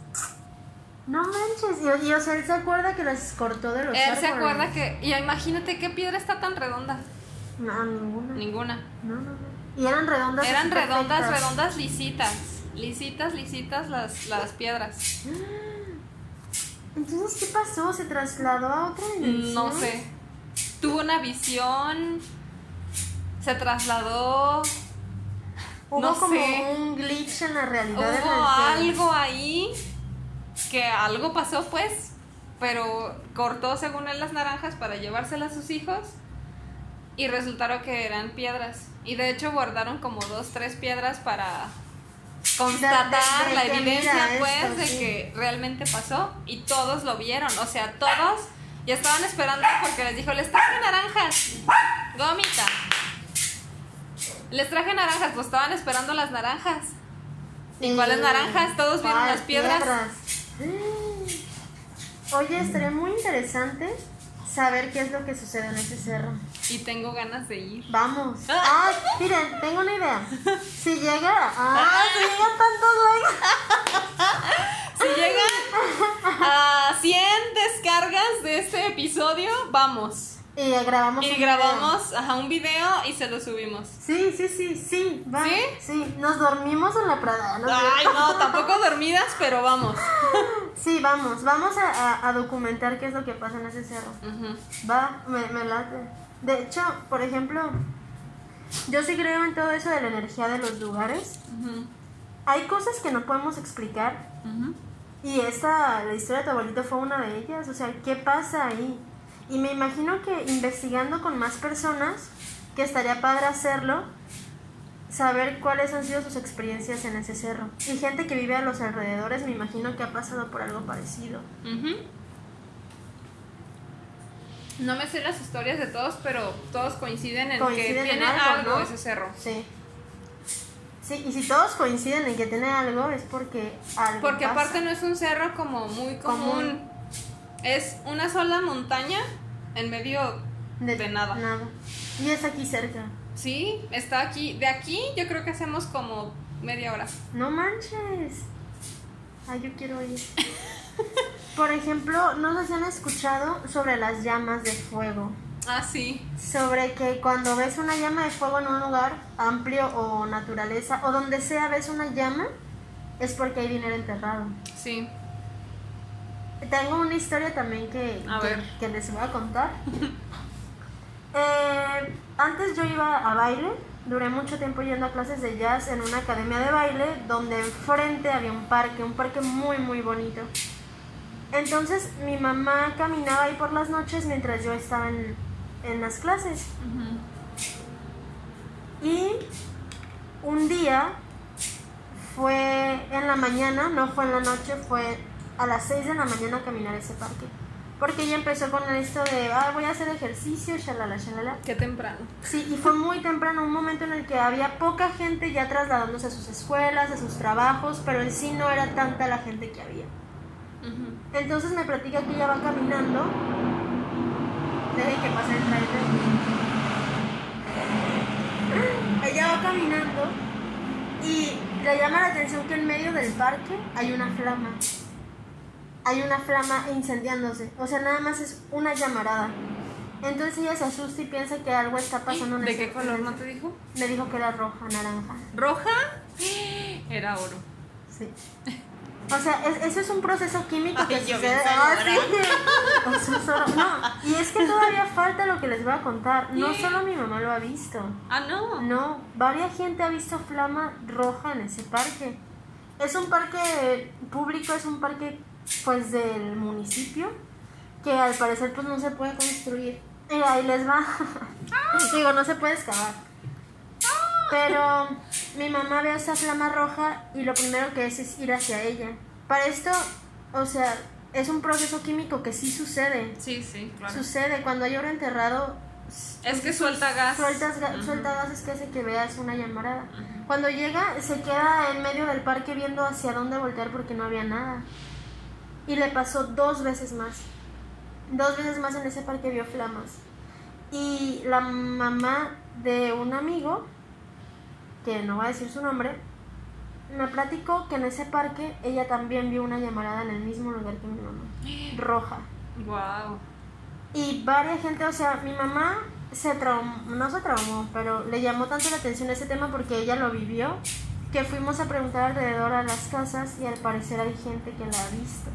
No manches. O sea, él se acuerda que las cortó de los Él se acuerda que, y imagínate qué piedra está tan redonda. No, ninguna. Ninguna. No, no, no. Y eran redondas. Eran redondas, perfectas. redondas, lisitas. Lisitas, lisitas las, las piedras. Entonces, ¿qué pasó? ¿Se trasladó a otra dimensión? No sé. Tuvo una visión. Se trasladó. Hubo no como sé. un glitch en la realidad. Hubo que- algo ahí. Que algo pasó, pues. Pero cortó, según él, las naranjas para llevárselas a sus hijos. Y resultaron que eran piedras. Y de hecho guardaron como dos, tres piedras para constatar De- de- de la evidencia, pues, esto, de sí. que realmente pasó. Y todos lo vieron. O sea, todos ya estaban esperando porque les dijo, les traje naranjas. Gomita. Les traje naranjas, pues estaban esperando las naranjas. ¿Y cuáles naranjas? Todos vieron ¿cuál las piedras. Oye, estaría muy interesante saber qué es lo que sucede en ese cerro. Y tengo ganas de ir. Vamos. Ay, miren, tengo una idea. Si llega. ¡Ay, si llegan tantos likes! Si llegan a 100 descargas de este episodio, vamos. Y grabamos Y un grabamos ajá, un video y se lo subimos. video. Sí, sí, sí, sí. Va. ¿Sí? Sí, nos dormimos en la Prada. ¿no? Ay, no, tampoco dormidas, pero vamos. Sí, vamos. Vamos a, a- a documentar qué es lo que pasa en ese cerro. Va, me, me late. De hecho, por ejemplo, yo sí creo en todo eso de la energía de los lugares. Hay cosas que no podemos explicar. Y esta, la historia de tu abuelito fue una de ellas. O sea, ¿qué pasa ahí? Y me imagino que investigando con más personas, que estaría padre hacerlo, saber cuáles han sido sus experiencias en ese cerro. Y gente que vive a los alrededores, me imagino que ha pasado por algo parecido. Ujú. No me sé las historias de todos, pero todos coinciden en Coinciden que en tiene algo, algo, ¿no? ese cerro. Sí. Sí, y si todos coinciden en que tiene algo, es porque algo Porque pasa. aparte no es un cerro como muy común. Común. Es una sola montaña en medio de, nada. Nada. Y es aquí cerca. Sí, está aquí. De aquí yo creo que hacemos como media hora. No manches. Ay, yo quiero ir. Por ejemplo, no sé si han escuchado sobre las llamas de fuego. Ah, sí. Sobre que cuando ves una llama de fuego en un lugar amplio o naturaleza, o donde sea ves una llama, es porque hay dinero enterrado. Sí. Tengo una historia también que, A que, ver. que les voy a contar. Eh, antes yo iba a baile, duré mucho tiempo yendo a clases de jazz en una academia de baile donde enfrente había un parque, un parque muy muy bonito. Entonces mi mamá caminaba ahí por las noches mientras yo estaba en, en las clases. Ujú. Y un día fue en la mañana, no fue en la noche, fue a las 6 de la mañana a caminar ese parque. Porque ella empezó con esto de, ah, voy a hacer ejercicio, shalala, shalala. Qué temprano. Sí, y fue muy temprano, un momento en el que había poca gente ya trasladándose a sus escuelas, a sus trabajos, pero en sí no era tanta la gente que había. Entonces me platica que ella va caminando. Dejen que pase el trailer. Ella va caminando y le llama la atención que en medio del parque hay una flama. Hay una flama incendiándose. O sea, nada más es una llamarada. Entonces ella se asusta y piensa que algo está pasando en ¿De qué color no te dijo? Me dijo que era roja, naranja. ¿Roja? Era oro. Sí. O sea, es- eso es un proceso químico que Ay, yo sucede. Ah, sí. Es oro. No, y es que todavía falta lo que les voy a contar. No solo mi mamá lo ha visto. Ah, no. No, varias gente ha visto flama roja en ese parque. Es un parque público, es un parque pues del municipio que al parecer pues no se puede construir. Y ahí les va. Digo, no se puede excavar. Pero mi mamá ve esa flama roja y lo primero que es es ir hacia ella. Para esto, o sea, es un proceso químico que sí sucede. Sí, sí, claro. Sucede cuando hay oro enterrado. Es que suelta gas. Sueltas ga- Ujú. Suelta gases que hace que veas una llamarada. Cuando llega, se queda en medio del parque viendo hacia dónde voltear porque no había nada. Y le pasó dos veces más. Dos veces más en ese parque vio flamas. Y la mamá de un amigo, que no voy a decir su nombre, me platicó que en ese parque ella también vio una llamarada en el mismo lugar que mi mamá. Roja. Wow. Y varias gente, o sea, mi mamá se traumó, no se traumó, pero le llamó tanto la atención ese tema porque ella lo vivió, que fuimos a preguntar alrededor a las casas y al parecer hay gente que la ha visto.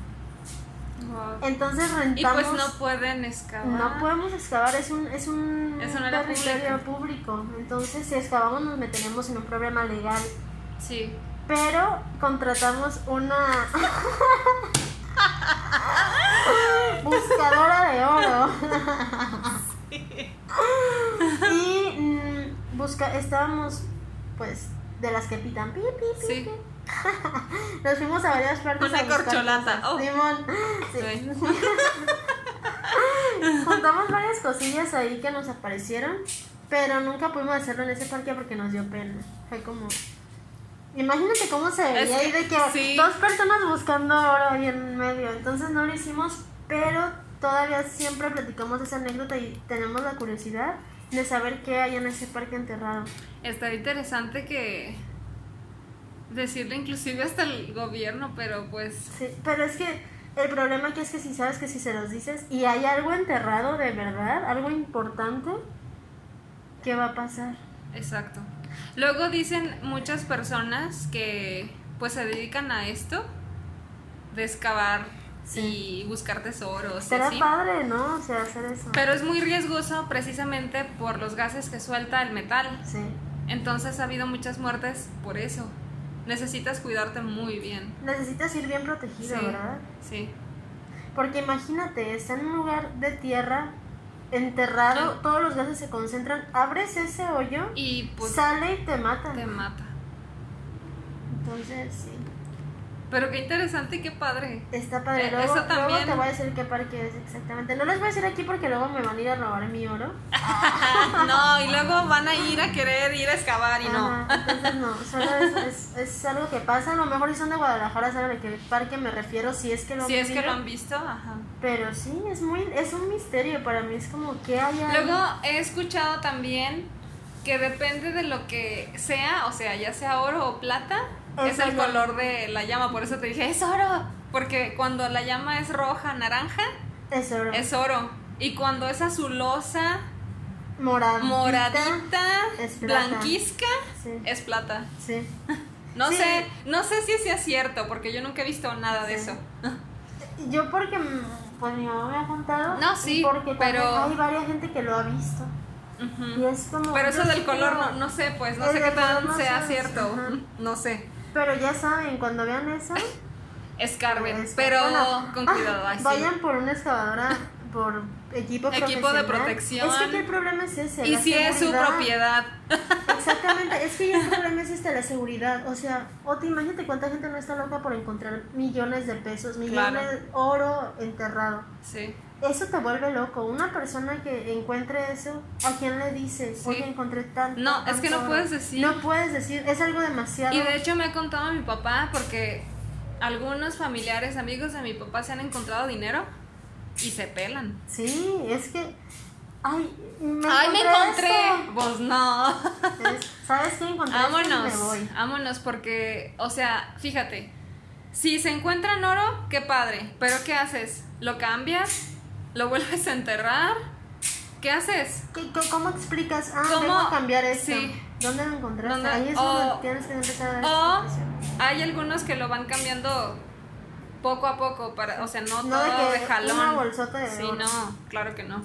Wow. Entonces Y rentamos... pues no pueden excavar. no podemos excavar, es un, es un territorio público. Entonces, si excavamos, nos meteremos en un problema legal. Sí. Pero contratamos una buscadora de oro. y mm, busca, estábamos pues de las que pitan pi, pi, pi, Sí. pi. Nos fuimos a varias partes. Una a corcholata, oh. Simón. Sí. Juntamos varias cosillas ahí que nos aparecieron, pero nunca pudimos hacerlo en ese parque porque nos dio pena. Fue como. Imagínate cómo se veía Es ahí de que sí. dos personas buscando oro ahí en medio. Entonces no lo hicimos, pero todavía siempre platicamos esa anécdota y tenemos la curiosidad de saber qué hay en ese parque enterrado. Está interesante que decirle inclusive hasta el gobierno, pero pues Sí, pero es que el problema aquí es que si sabes que si se los dices y hay algo enterrado de verdad, algo importante, ¿qué va a pasar? exacto. Luego dicen muchas personas que pues se dedican a esto de excavar Sí. y buscar tesoros Será padre, ¿no? O sea, hacer eso. Pero es muy riesgoso precisamente por los gases que suelta el metal. Sí. Entonces ha habido muchas muertes por eso. Necesitas cuidarte muy bien. Necesitas ir bien protegido, Sí. ¿verdad? Sí. Porque imagínate, está en un lugar de tierra enterrado, Sí. todos los gases se concentran, abres ese hoyo, Y pues sale y te mata. te mata. Entonces, sí. Pero qué interesante y qué padre. Está padre. Eh, Luego, eso luego te voy a decir qué parque es exactamente. No les voy a decir aquí porque luego me van a ir a robar mi oro. no, y luego van a ir a querer ir a excavar y no. Ajá, entonces no, solo es, es, es algo que pasa. A lo mejor si son de Guadalajara saben a qué parque me refiero, si es que lo han Si es que lo han visto, ajá. Pero sí, es muy, es un misterio para mí, es como que hay ahí? Luego he escuchado también que depende de lo que sea, o sea, ya sea oro o plata, Es el color de la llama. Por eso te dije, es oro. porque cuando la llama es roja, naranja, Es oro. es oro. Y cuando es azulosa, moradita. moradita, es plata. blanquizca, Sí. es plata. Sí. No Sí. sé, no sé si sea cierto, porque yo nunca he visto nada de eso. Yo porque mm, pues mi mamá me ha contado. No, sí, porque pero- hay varias gente que lo ha visto. Y es como. Pero eso del color no, no sé, pues, no sé qué tan no sea sé, cierto. No sé. Pero ya saben, cuando vean eso. Escarben, es- pero con ah, cuidado. Vayan por una excavadora, por equipo Equipo de protección. Es que el problema es ese. Y la si es su propiedad. Exactamente, es que ya el problema es este, la seguridad. O sea, o te imagínate cuánta gente no está loca por encontrar millones de pesos, millones Claro. de oro enterrado. Sí. Eso te vuelve loco. Una persona que encuentre eso, ¿a quién le dices? Sí. Oye, encontré tanto. No, es que no oro"? puedes decir. No puedes decir, es algo demasiado. Y de hecho me ha contado mi papá porque algunos familiares, amigos de mi papá se han encontrado dinero y se pelan. Sí, es que. Ay, me ¡Ay, me encontré! Pues no. Es- ¿Sabes qué encontré? Vámonos, Me voy. vámonos porque, o sea, fíjate, si se encuentran oro, qué padre, pero ¿qué haces? ¿Lo cambias? ¿Lo vuelves a enterrar? ¿Qué haces? ¿Qué- qué- ¿Cómo explicas? Ah, ¿Cómo? vengo a cambiar esto. Sí. ¿Dónde lo encontraste? ¿Dónde? Ahí es O- donde tienes que empezar a O hay algunos que lo van cambiando poco a poco, para, o sea, no, No de todo que de jalón. una bolsota de Sí, no, claro que no.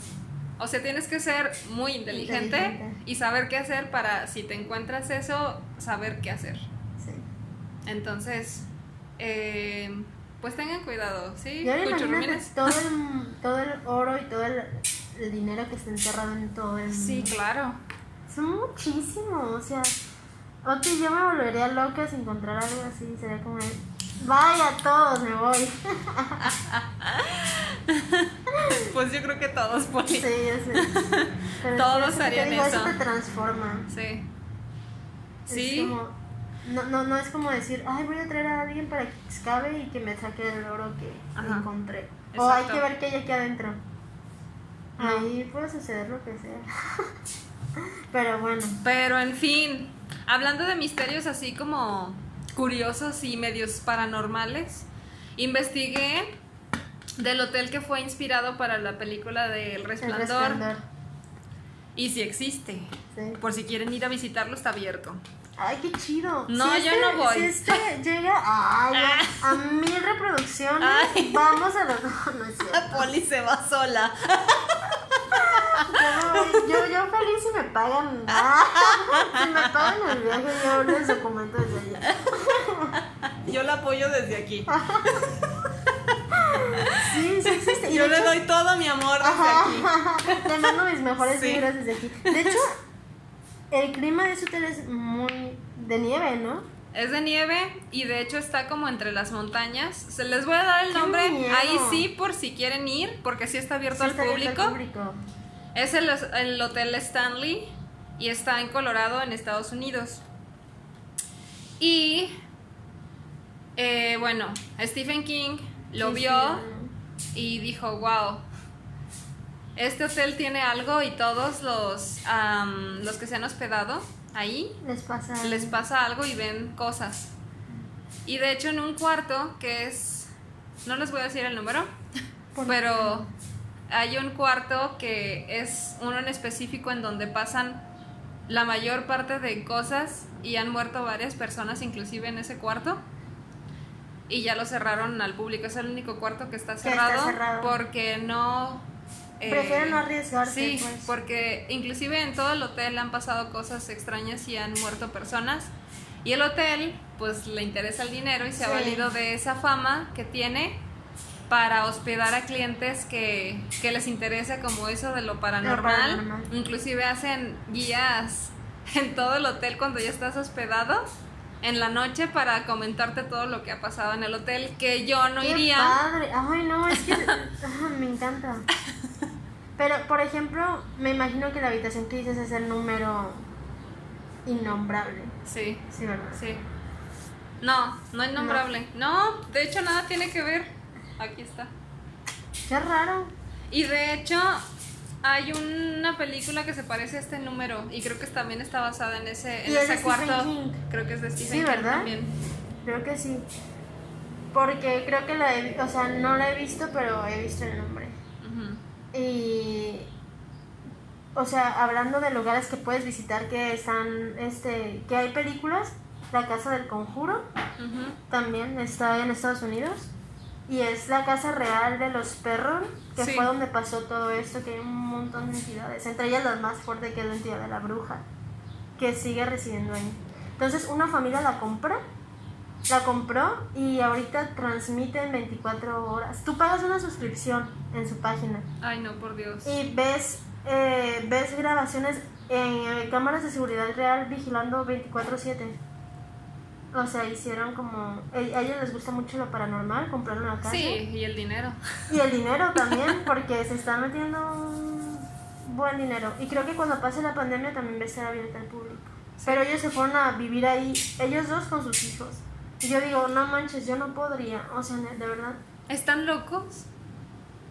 O sea, tienes que ser muy inteligente, Inteligente. y saber qué hacer para, si te encuentras eso, saber qué hacer. Sí. Entonces, eh, pues tengan cuidado, ¿sí? Y ahora imagínate Cuchurrumines. todo el, todo el oro y todo el, el dinero que está enterrado en todo el Sí, claro. Son muchísimos, o sea, ok, yo me volvería loca si encontrar algo así, sería como vaya todos, me voy. Pues yo creo que todos, Poli. sí, ya sé. Pero Todos te harían digo, eso. te transforma. Sí. Es Sí. como- no, no, no es como decir, ay, voy a traer a alguien para que excave y que me saque el oro que Ajá. encontré. O hay que ver qué hay aquí adentro. No. Ahí puede suceder lo que sea. Pero bueno, Pero en fin, hablando de misterios así como curiosos y medios paranormales, investigué del hotel que fue inspirado para la película de El el Resplandor, resplandor. y si existe. Sí. Por si quieren ir a visitarlo, está abierto. Ay, qué chido. No, yo este- no voy. Si este llega ay, a, a mil reproducciones, Ay. vamos a los. No, no es cierto. Poli se va sola. Yo, yo, yo feliz si me pagan. Ah, si me pagan el viaje, yo les documento desde allá. Yo la apoyo desde aquí. Sí, sí existe. Y Yo le doy todo mi amor desde Ajá, aquí. Le mando mis mejores Sí. vibras desde aquí. De hecho, el clima de ese hotel es muy de nieve, ¿no? Es de nieve y de hecho está como entre las montañas. Se les voy a dar el ¡Qué nombre ahí sí por si quieren ir, porque sí está abierto Sí, al está abierto público. al público. Es el, el Hotel Stanley y está en Colorado, en Estados Unidos. Y eh, bueno, Stephen King lo Sí, vio sí, y dijo, wow, este hotel tiene algo y todos los, am, los que se han hospedado ahí Les pasa. les pasa algo y ven cosas. Y de hecho en un cuarto que es, no les voy a decir el número, ¿Por pero hay un cuarto que es uno en específico en donde pasan la mayor parte de cosas y han muerto varias personas inclusive en ese cuarto. Y ya lo cerraron al público, es el único cuarto que está está cerrado, cerrado. porque no... eh, Prefieren no arriesgarse. Sí, pues. porque inclusive en todo el hotel han pasado cosas extrañas y han muerto personas. Y el hotel, pues le interesa el dinero y se ha Sí. valido de esa fama que tiene para hospedar a clientes que, que les interesa como eso de lo paranormal. paranormal. Inclusive hacen guías en todo el hotel cuando ya estás hospedado en la noche para comentarte todo lo que ha pasado en el hotel, que yo no Qué iría. padre. Ay, no, es que ah, me encanta. Pero, por ejemplo, me imagino que la habitación que dices es el número innombrable. Sí. Sí, ¿verdad? Sí. No, no es nombrable. No. de hecho nada tiene que ver. Aquí está. Qué raro. Y de hecho hay una película que se parece a este número y creo que también está basada en ese, en Y ese cuarto. King. Creo que es de Stephen Sí, King ¿verdad? también. Creo que sí. Porque creo que la he, o sea, no la he visto, pero he visto el nombre. Y o sea, hablando de lugares que puedes visitar que están este que hay películas, La Casa del Conjuro también está en Estados Unidos y es la casa real de los perros, que Sí. fue donde pasó todo esto, que hay un montón de entidades, entre ellas la más fuerte que es la entidad de la bruja, que sigue residiendo ahí. Entonces una familia la compra, la compró y ahorita transmite en 24 horas. Tú pagas una suscripción en su página Ay, no, por Dios. y ves, eh, ves grabaciones en eh, cámaras de seguridad real vigilando 24/7. O sea, hicieron como... A ellos les gusta mucho lo paranormal, compraron la casa. Sí, y el dinero. Y el dinero también, porque se está metiendo un buen dinero. Y creo que cuando pase la pandemia también va a estar abierta al público. Pero ellos se fueron a vivir ahí, ellos dos con sus hijos. Y yo digo, no manches, yo no podría. O sea, de verdad, ¿Están locos?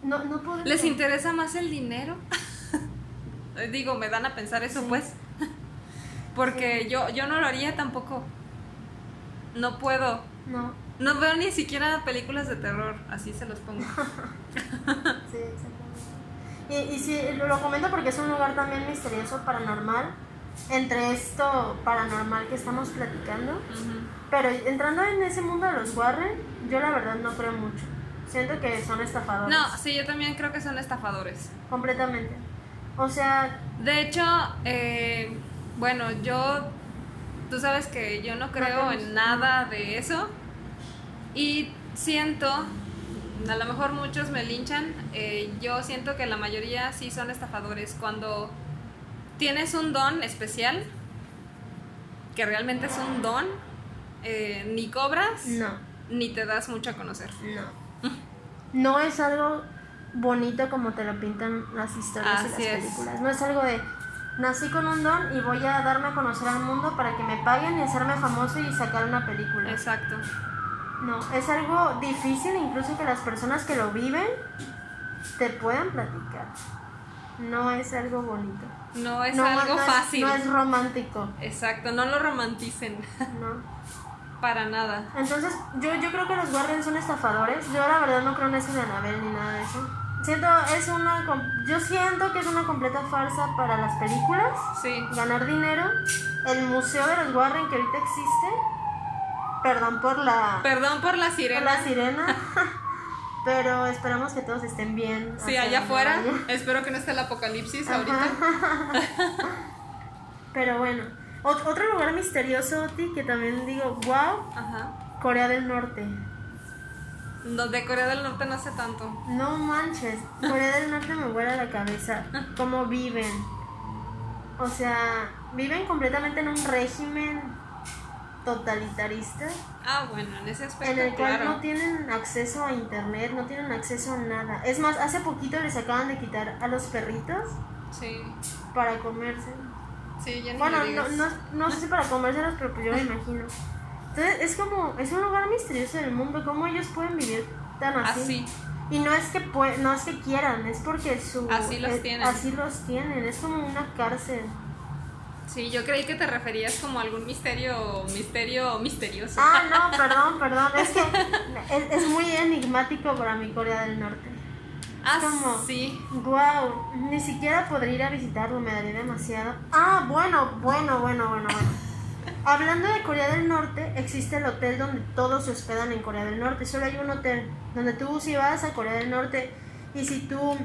no, no podría. ¿Les interesa más el dinero? Digo, me dan a pensar eso, Sí. pues. Porque yo, yo no lo haría tampoco. No puedo. No, No veo ni siquiera películas de terror, así se los pongo. sí, exactamente. Y, y sí, lo comento porque es un lugar también misterioso, paranormal. Entre esto paranormal que estamos platicando. Pero entrando en ese mundo de los Warren, yo la verdad no creo mucho. Siento que son estafadores. No, sí, yo también creo que son estafadores. Completamente. O sea, De hecho, eh, bueno, yo, tú sabes que yo no creo en nada de eso y siento, a lo mejor muchos me linchan, eh, yo siento que la mayoría sí son estafadores. Cuando tienes un don especial, que realmente es un don, eh, ni cobras no, ni te das mucho a conocer. no. No es algo bonito como te lo pintan las historias y las es. películas. No es algo de nací con un don y voy a darme a conocer al mundo para que me paguen y hacerme famoso y sacar una película. Exacto. No, es algo difícil incluso que las personas que lo viven te puedan platicar. No es algo bonito. No es no, algo no es- fácil. no es romántico. Exacto, no lo romanticen. No. Para nada. Entonces, yo, yo creo que los Warren son estafadores. Yo la verdad no creo en eso de Anabel ni nada de eso. Siento, es una, yo siento que es una completa farsa para las películas, Sí. ganar dinero. El museo de los Warren que ahorita existe, perdón por la, Perdón por la por sirena. la sirena, pero esperamos que todos estén bien. Sí, allá afuera. Espero que no esté el apocalipsis Ajá. ahorita. Pero bueno, Ot- otro lugar misterioso, Oti, que también digo, wow, Ajá. Corea del Norte. Los de Corea del Norte no sé tanto. No manches, Corea del Norte me vuela la cabeza. ¿Cómo viven? O sea, viven completamente en un régimen totalitarista Ah, bueno, en ese aspecto, en el cual claro. no tienen acceso a internet, no tienen acceso a nada. Es más, hace poquito les acaban de quitar a los perritos Sí, para comerse. sí, ya ni Bueno, no, no, no sé si para comérselos, pero pues yo me imagino. Entonces, es como, es un lugar misterioso del mundo, ¿cómo ellos pueden vivir tan así? Así. Y no es que no es que quieran, es porque su Así los eh, tienen. Así los tienen, es como una cárcel. Sí, yo creí que te referías como a algún misterio, misterio misterioso. Ah, no, perdón, perdón, es que es, es muy enigmático para mi Corea del Norte. Ah, ¿cómo? sí. Wow, ni siquiera podría ir a visitarlo, me daría demasiado. Ah, bueno, bueno, bueno, bueno, bueno. Hablando de Corea del Norte, existe el hotel donde todos se hospedan en Corea del Norte. Solo hay un hotel donde tú si vas a Corea del Norte y si tú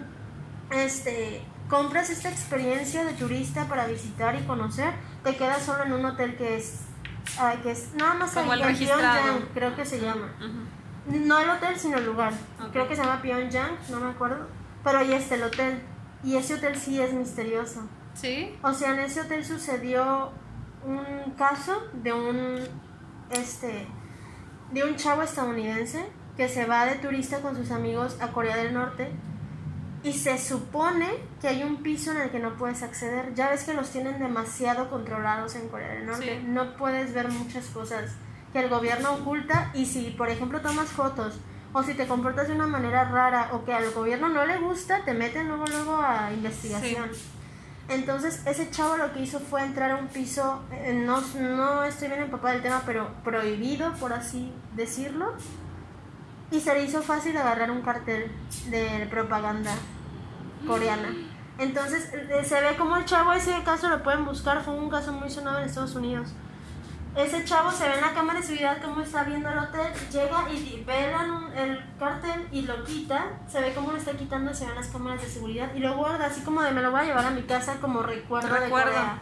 este compras esta experiencia de turista para visitar y conocer, te quedas solo en un hotel que es ah, que es nada más Como el. Pyongyang, creo que se llama. No el hotel, sino el lugar. Creo que se llama Pyongyang, no me acuerdo. Pero ahí está el hotel. Y ese hotel sí es misterioso. Sí. O sea, en ese hotel sucedió un caso de un este de un chavo estadounidense que se va de turista con sus amigos a Corea del Norte y se supone que hay un piso en el que no puedes acceder. Ya ves que los tienen demasiado controlados en Corea del Norte. Sí. No puedes ver muchas cosas que el gobierno oculta y si, por ejemplo, tomas fotos o si te comportas de una manera rara o que al gobierno no le gusta, te meten luego luego a investigación. Entonces, ese chavo lo que hizo fue entrar a un piso, eh, no, no estoy bien empapada del tema, pero prohibido, por así decirlo. Y se le hizo fácil agarrar un cartel de propaganda coreana. Entonces eh, se ve como el chavo, ese caso lo pueden buscar, fue un caso muy sonado en Estados Unidos. Ese chavo se ve en la cámara de seguridad como está viendo el hotel, llega y ve el, el cartel y lo quita, se ve cómo lo está quitando, se ven las cámaras de seguridad y lo guarda así como de me lo voy a llevar a mi casa como recuerdo, de Corea.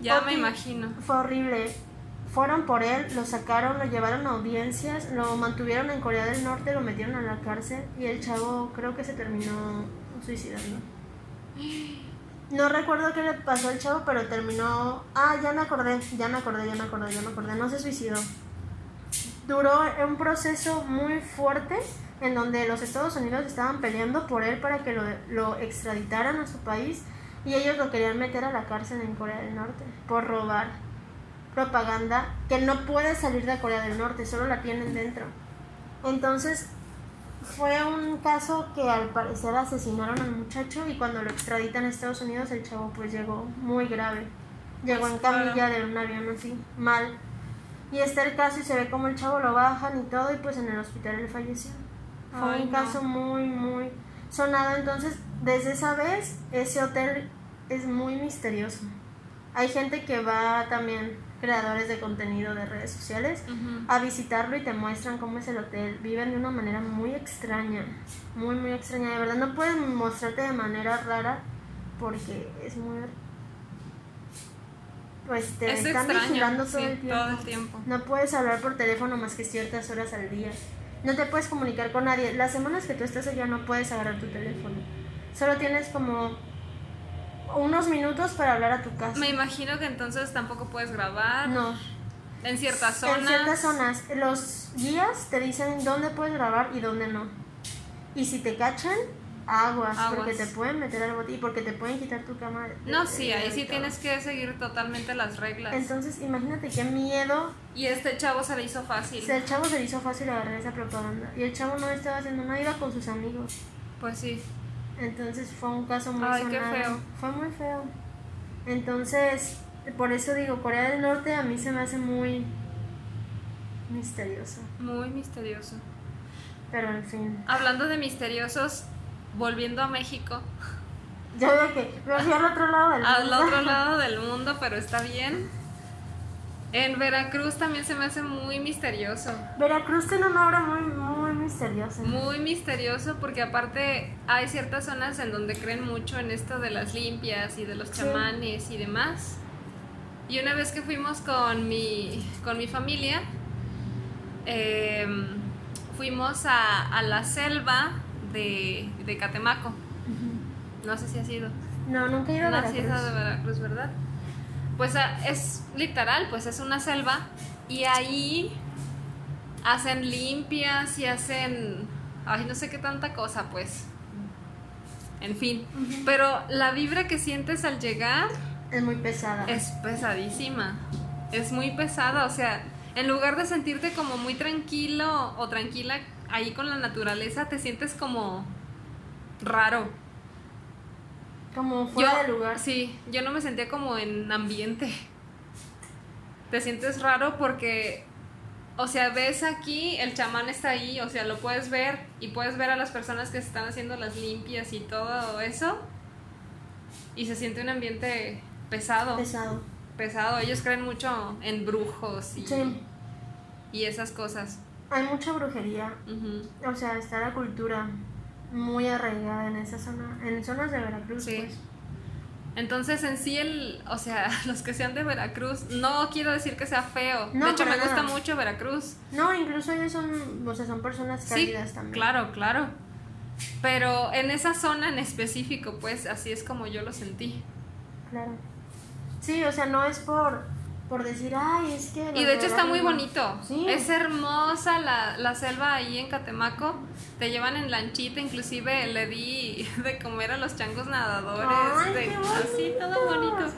Ya me imagino. Fue horrible. Fueron por él, lo sacaron, lo llevaron a audiencias, lo mantuvieron en Corea del Norte, lo metieron a la cárcel y el chavo creo que se terminó suicidando. No recuerdo qué le pasó al chavo, pero terminó. Ah, ya me acordé, ya me acordé, ya me acordé, ya me acordé. No se suicidó. Duró un proceso muy fuerte en donde los Estados Unidos estaban peleando por él para que lo, lo extraditaran a su país y ellos lo querían meter a la cárcel en Corea del Norte por robar propaganda que no puede salir de Corea del Norte, solo la tienen dentro. Entonces fue un caso que al parecer asesinaron al muchacho y cuando lo extraditan a Estados Unidos el chavo pues llegó muy grave. Llegó en camilla de un avión así, mal. Y está el caso y se ve como el chavo lo bajan y todo y pues en el hospital él falleció. Fue un caso muy, muy sonado. Entonces, desde esa vez, ese hotel es muy misterioso. Hay gente que va también creadores de contenido de redes sociales a visitarlo y te muestran cómo es el hotel. Viven de una manera muy extraña, muy, muy extraña. De verdad, no pueden mostrarte de manera rara porque es muy... Pues te están vigilando todo, el todo el tiempo. No puedes hablar por teléfono más que ciertas horas al día. No te puedes comunicar con nadie. Las semanas que tú estás allá no puedes agarrar tu teléfono. Solo tienes como unos minutos para hablar a tu casa. Me imagino que entonces tampoco puedes grabar. No. En ciertas zonas. En ciertas zonas. Los guías te dicen dónde puedes grabar y dónde no. Y si te cachan, aguas, porque te pueden meter al bote y porque te pueden quitar tu cámara. No, sí, ahí sí tienes que seguir totalmente las reglas. Entonces, imagínate qué miedo. Y este chavo se le hizo fácil. el chavo se le hizo fácil agarrar esa propaganda. Y el chavo no estaba haciendo nada, iba con sus amigos. Pues sí. Entonces fue un caso muy Ay, qué feo. Fue muy feo. Entonces, por eso digo, Corea del Norte a mí se me hace muy misterioso. Muy misterioso. Pero en fin. Hablando de misteriosos, volviendo a México. Ya veo que me fui al otro lado del mundo. Al otro lado del mundo, pero está bien. En Veracruz también se me hace muy misterioso. Veracruz tiene una obra muy, muy misteriosa. Muy misterioso porque aparte hay ciertas zonas en donde creen mucho en esto de las limpias y de los chamanes y demás. Y una vez que fuimos con mi, con mi familia, em, fuimos a, la selva de, de Catemaco. No sé si has ido. No, nunca he ido a Veracruz. No has ido a Veracruz, ¿verdad? Pues ah, es literal, pues es una selva y ahí hacen limpias y hacen, ay, no sé qué tanta cosa, pues. En fin, pero la vibra que sientes al llegar es muy pesada. Es pesadísima. Es muy pesada, o sea, en lugar de sentirte como muy tranquilo o tranquila ahí con la naturaleza, te sientes como raro. Como fuera de lugar. Sí, yo no me sentía como en ambiente. Te sientes raro porque, o sea, ves aquí, el chamán está ahí, o sea, lo puedes ver y puedes ver a las personas que están haciendo las limpias y todo eso. Y se siente un ambiente pesado. Pesado. Pesado. Ellos creen mucho en brujos y, y esas cosas. Hay mucha brujería. O sea, está la cultura muy arraigada en esa zona, en zonas de Veracruz. Sí. Pues. Entonces, en sí, el, o sea, los que sean de Veracruz, no quiero decir que sea feo. de hecho, me gusta mucho Veracruz. No, incluso ellos son, o sea, son personas cálidas también. Claro, claro. Pero en esa zona en específico, pues, así es como yo lo sentí. Claro. Sí, o sea, no es por por decir, ay, es que... Y de hecho está muy bonito. Es hermosa la, la, selva ahí en Catemaco. Te llevan en lanchita, inclusive le di de comer a los changos nadadores. así, todo bonito.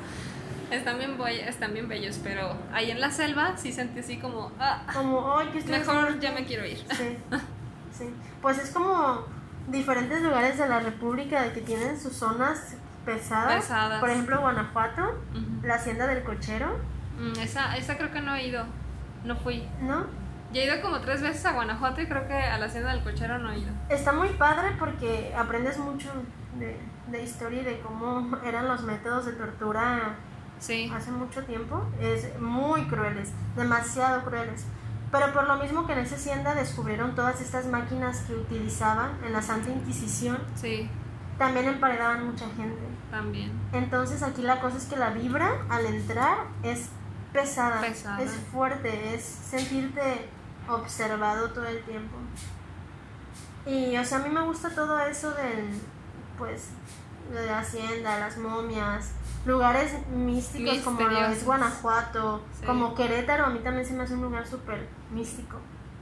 Están bien, están bien bellos, pero ahí en la selva sí sentí así como... Ah, como, ay, que Mejor ya me quiero ir. Sí, sí. Pues es como diferentes lugares de la República de que tienen sus zonas pesadas. pesadas. Por ejemplo, Guanajuato, la hacienda del cochero Mm, esa, esa creo que no he ido. No fui. ¿No? Ya he ido como tres veces a Guanajuato y creo que a la hacienda del cochero no he ido. Está muy padre porque aprendes mucho de, de historia y de cómo eran los métodos de tortura Sí. hace mucho tiempo. Es muy crueles, demasiado crueles. Pero por lo mismo que en esa hacienda descubrieron todas estas máquinas que utilizaban en la Santa Inquisición, Sí, también emparedaban mucha gente. también. Entonces aquí la cosa es que la vibra al entrar es pesada, Pesada. es fuerte, es sentirte observado todo el tiempo. Y o sea, a mí me gusta todo eso del, pues, de la hacienda, las momias, lugares místicos como lo es. Guanajuato, Sí. como Querétaro, a mí también se me hace un lugar súper místico.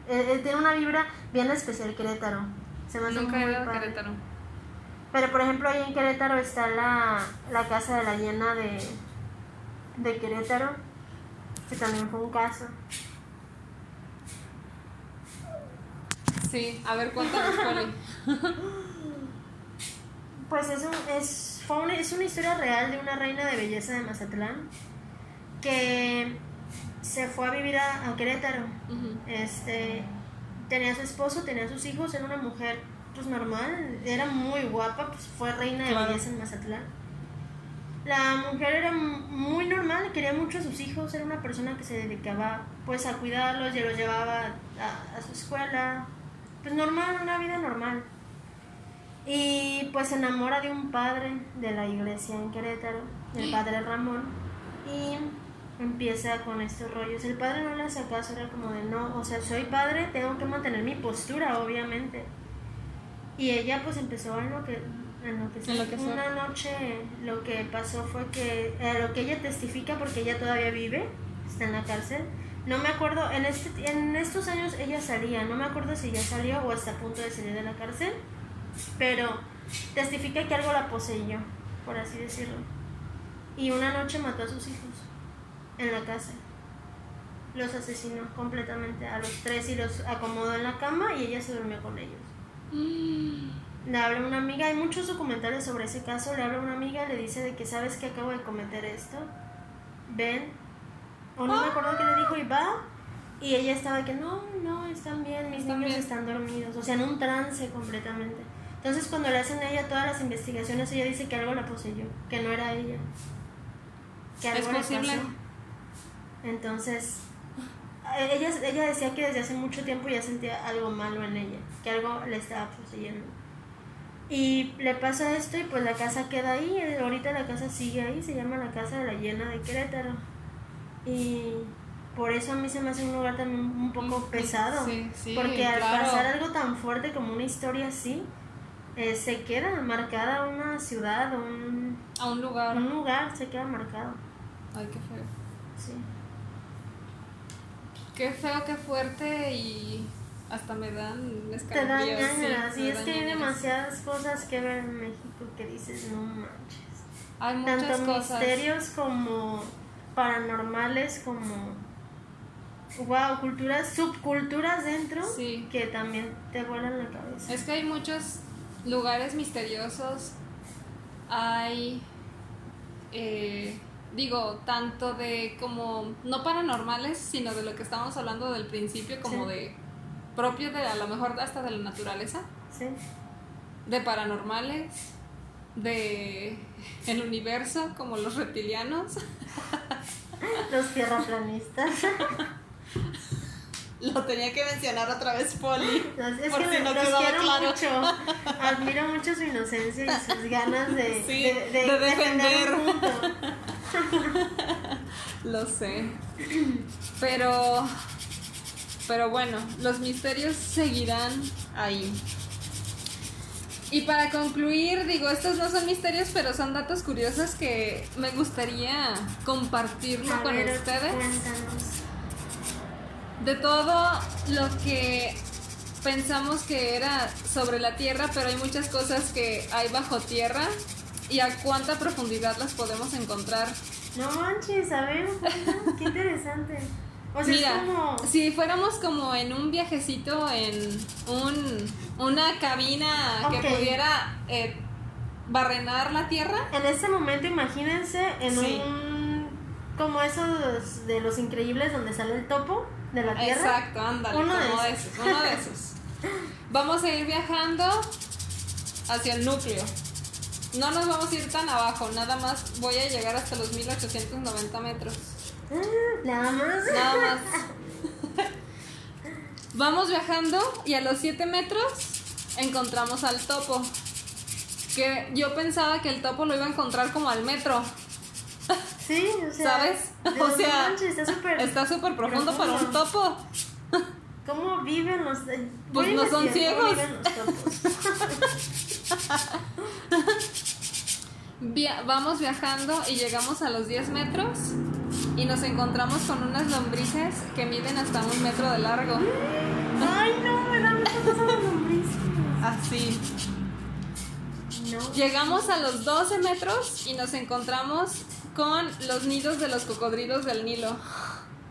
Eh, eh, tiene una vibra bien especial Querétaro. Se me hace Nunca he muy ido a padre. Querétaro. Pero por ejemplo ahí en Querétaro está la, la casa de la llena de, de Querétaro, que también fue un caso. Sí, a ver, cuéntanos, Poli. Pues es, un- es, fue una, es una historia real de una reina de belleza de Mazatlán que se fue a vivir a, a Querétaro. Este, tenía a su esposo, tenía a sus hijos, era una mujer pues normal, era muy guapa, pues fue reina de Claro. belleza en Mazatlán. La mujer era muy normal, quería mucho a sus hijos, era una persona que se dedicaba pues a cuidarlos y los llevaba a, a su escuela, pues normal, una vida normal. Y pues se enamora de un padre de la iglesia en Querétaro, el padre Ramón, y empieza con estos rollos. El padre no le hace caso, era como de no, o sea, soy padre, tengo que mantener mi postura, obviamente. Y ella pues empezó a enloque, enloquecer. Enloquecer. Una noche lo que pasó fue que, eh, lo que ella testifica, porque ella todavía vive, está en la cárcel. No me acuerdo, en, este, en estos años ella salía, no me acuerdo si ya salió o está a punto de salir de la cárcel, pero testifica que algo la poseyó, por así decirlo. Y una noche mató a sus hijos en la casa. Los asesinó completamente a los tres y los acomodó en la cama y ella se durmió con ellos. Le habla una amiga, hay muchos documentales sobre ese caso, le habla una amiga, le dice de que sabes que acabo de cometer esto, ven, o no me acuerdo qué le dijo y va, y ella estaba que no, no, están bien, mis Están niños bien. están dormidos, o sea, en un trance completamente. Entonces cuando le hacen a ella todas las investigaciones, ella dice que algo la poseyó, que no era ella, que ¿Es algo le posible? pasó. Entonces, eh, ella, ella decía que desde hace mucho tiempo ya sentía algo malo en ella, que algo le estaba poseyendo. Y le pasa esto y pues la casa queda ahí, eh, ahorita la casa sigue ahí, se llama la Casa de la Llena de Querétaro. Y por eso a mí se me hace un lugar también un poco Mm, pesado, sí, sí, porque al claro. pasar algo tan fuerte como una historia así, eh, se queda marcada una ciudad, un, A un lugar. un lugar, se queda marcado. Ay, qué feo. Sí. Qué feo, qué fuerte y hasta me dan Te dan escalofríos, sí, y es que hay demasiadas cosas que ver en México que dices, no manches. Hay muchas Tanto cosas. misterios como paranormales, como, wow, culturas, subculturas dentro Sí. que también te vuelan la cabeza. Es que hay muchos lugares misteriosos. Hay, eh, digo, tanto de como, no paranormales, sino de lo que estábamos hablando del principio, como Sí. de propio de a lo mejor hasta de la naturaleza, Sí. de paranormales, de el universo, como los reptilianos. Los tierraplanistas. Lo tenía que mencionar otra vez, Poli. Los- es Por que si no los quiero claro. mucho. Admiro mucho su inocencia y sus ganas de, Sí, de, de defender. Lo sé. Pero. Pero bueno, los misterios seguirán ahí. Y para concluir, digo, estos no son misterios, pero son datos curiosos que me gustaría compartirlo A con ver, ustedes. cuéntanos. De todo lo que pensamos que era sobre la Tierra, pero hay muchas cosas que hay bajo tierra. ¿Y a cuánta profundidad las podemos encontrar? No manches, a ver, qué interesante. O sea, Mira, como. si fuéramos como en un viajecito en un, una cabina que pudiera eh, barrenar la Tierra, En este momento, imagínense en Sí. un. Como esos de los increíbles donde sale el topo. de la Tierra. Exacto, ándale, Uno de como de esos. esos, uno de esos. Vamos a ir viajando hacia el núcleo. No nos vamos a ir tan abajo, nada más voy a llegar hasta los 1890 metros. Nada más. Nada más. Vamos viajando y a los 7 metros encontramos al topo. Que yo pensaba que el topo lo iba a encontrar como al metro. Sí, o sea. ¿Sabes? O sea, manches, está súper. Está súper profundo para un topo. ¿Cómo viven los.? eh, Pues no son ciegos. viven los topos. Via- vamos viajando y llegamos a los 10 metros y nos encontramos con unas lombrices que miden hasta un metro de largo. Ay, no, me da mucho cosa las lombrices. Así. No. Llegamos a los 12 metros y nos encontramos con los nidos de los cocodrilos del Nilo.